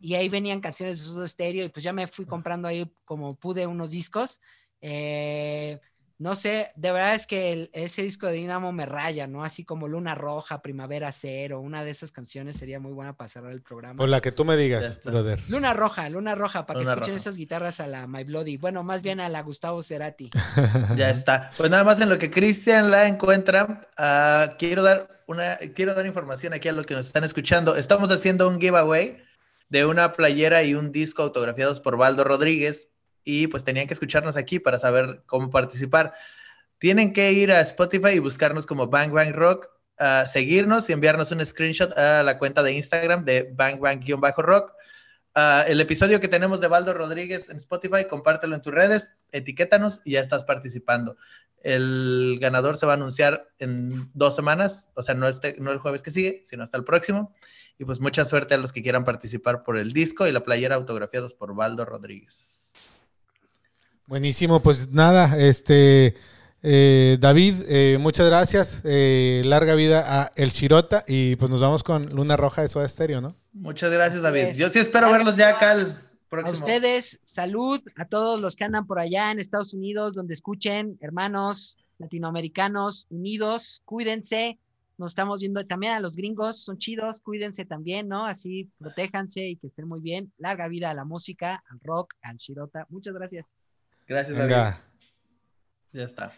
y ahí venían canciones de Soda Stereo y pues ya me fui comprando ahí como pude unos discos. Eh, no sé, de verdad es que el- ese disco de Dinamo me raya, ¿no? Así como Luna Roja, Primavera Cero, una de esas canciones sería muy buena para cerrar el programa. Por la que tú me digas, brother. Luna Roja, Luna Roja, para que escuchen Roja. esas guitarras a la My Bloody. Bueno, más bien a la Gustavo Cerati. <laughs> Ya está. Pues nada más en lo que Cristian la encuentra, ah, quiero dar una, quiero dar información aquí a los que nos están escuchando. Estamos haciendo un giveaway de una playera y un disco autografiados por Valdo Rodríguez y pues tenían que escucharnos aquí para saber cómo participar. Tienen que ir a Spotify y buscarnos como Bang Bang Rock, seguirnos y enviarnos un screenshot a la cuenta de Instagram de Bang Bang-Rock. Ah, el episodio que tenemos de Valdo Rodríguez en Spotify, compártelo en tus redes, etiquétanos y ya estás participando. El ganador se va a anunciar en dos semanas, o sea, no, este, no el jueves que sigue, sino hasta el próximo. Y pues mucha suerte a los que quieran participar por el disco y la playera autografiados por Valdo Rodríguez. Buenísimo, pues nada, este eh, David, eh, muchas gracias. eh, larga vida a El Shirota y pues nos vamos con Luna Roja de Soda Stereo, ¿no? Muchas gracias, David. Yo sí espero verlos ya acá el A próximo. ustedes, salud, a todos los que andan por allá en Estados Unidos, donde escuchen, hermanos latinoamericanos unidos, cuídense. Nos estamos viendo también a los gringos, son chidos, cuídense también, ¿no? Así, protéjanse y que estén muy bien. Larga vida a la música, al rock, al Shirota. Muchas gracias. Gracias, David. Venga. Ya está.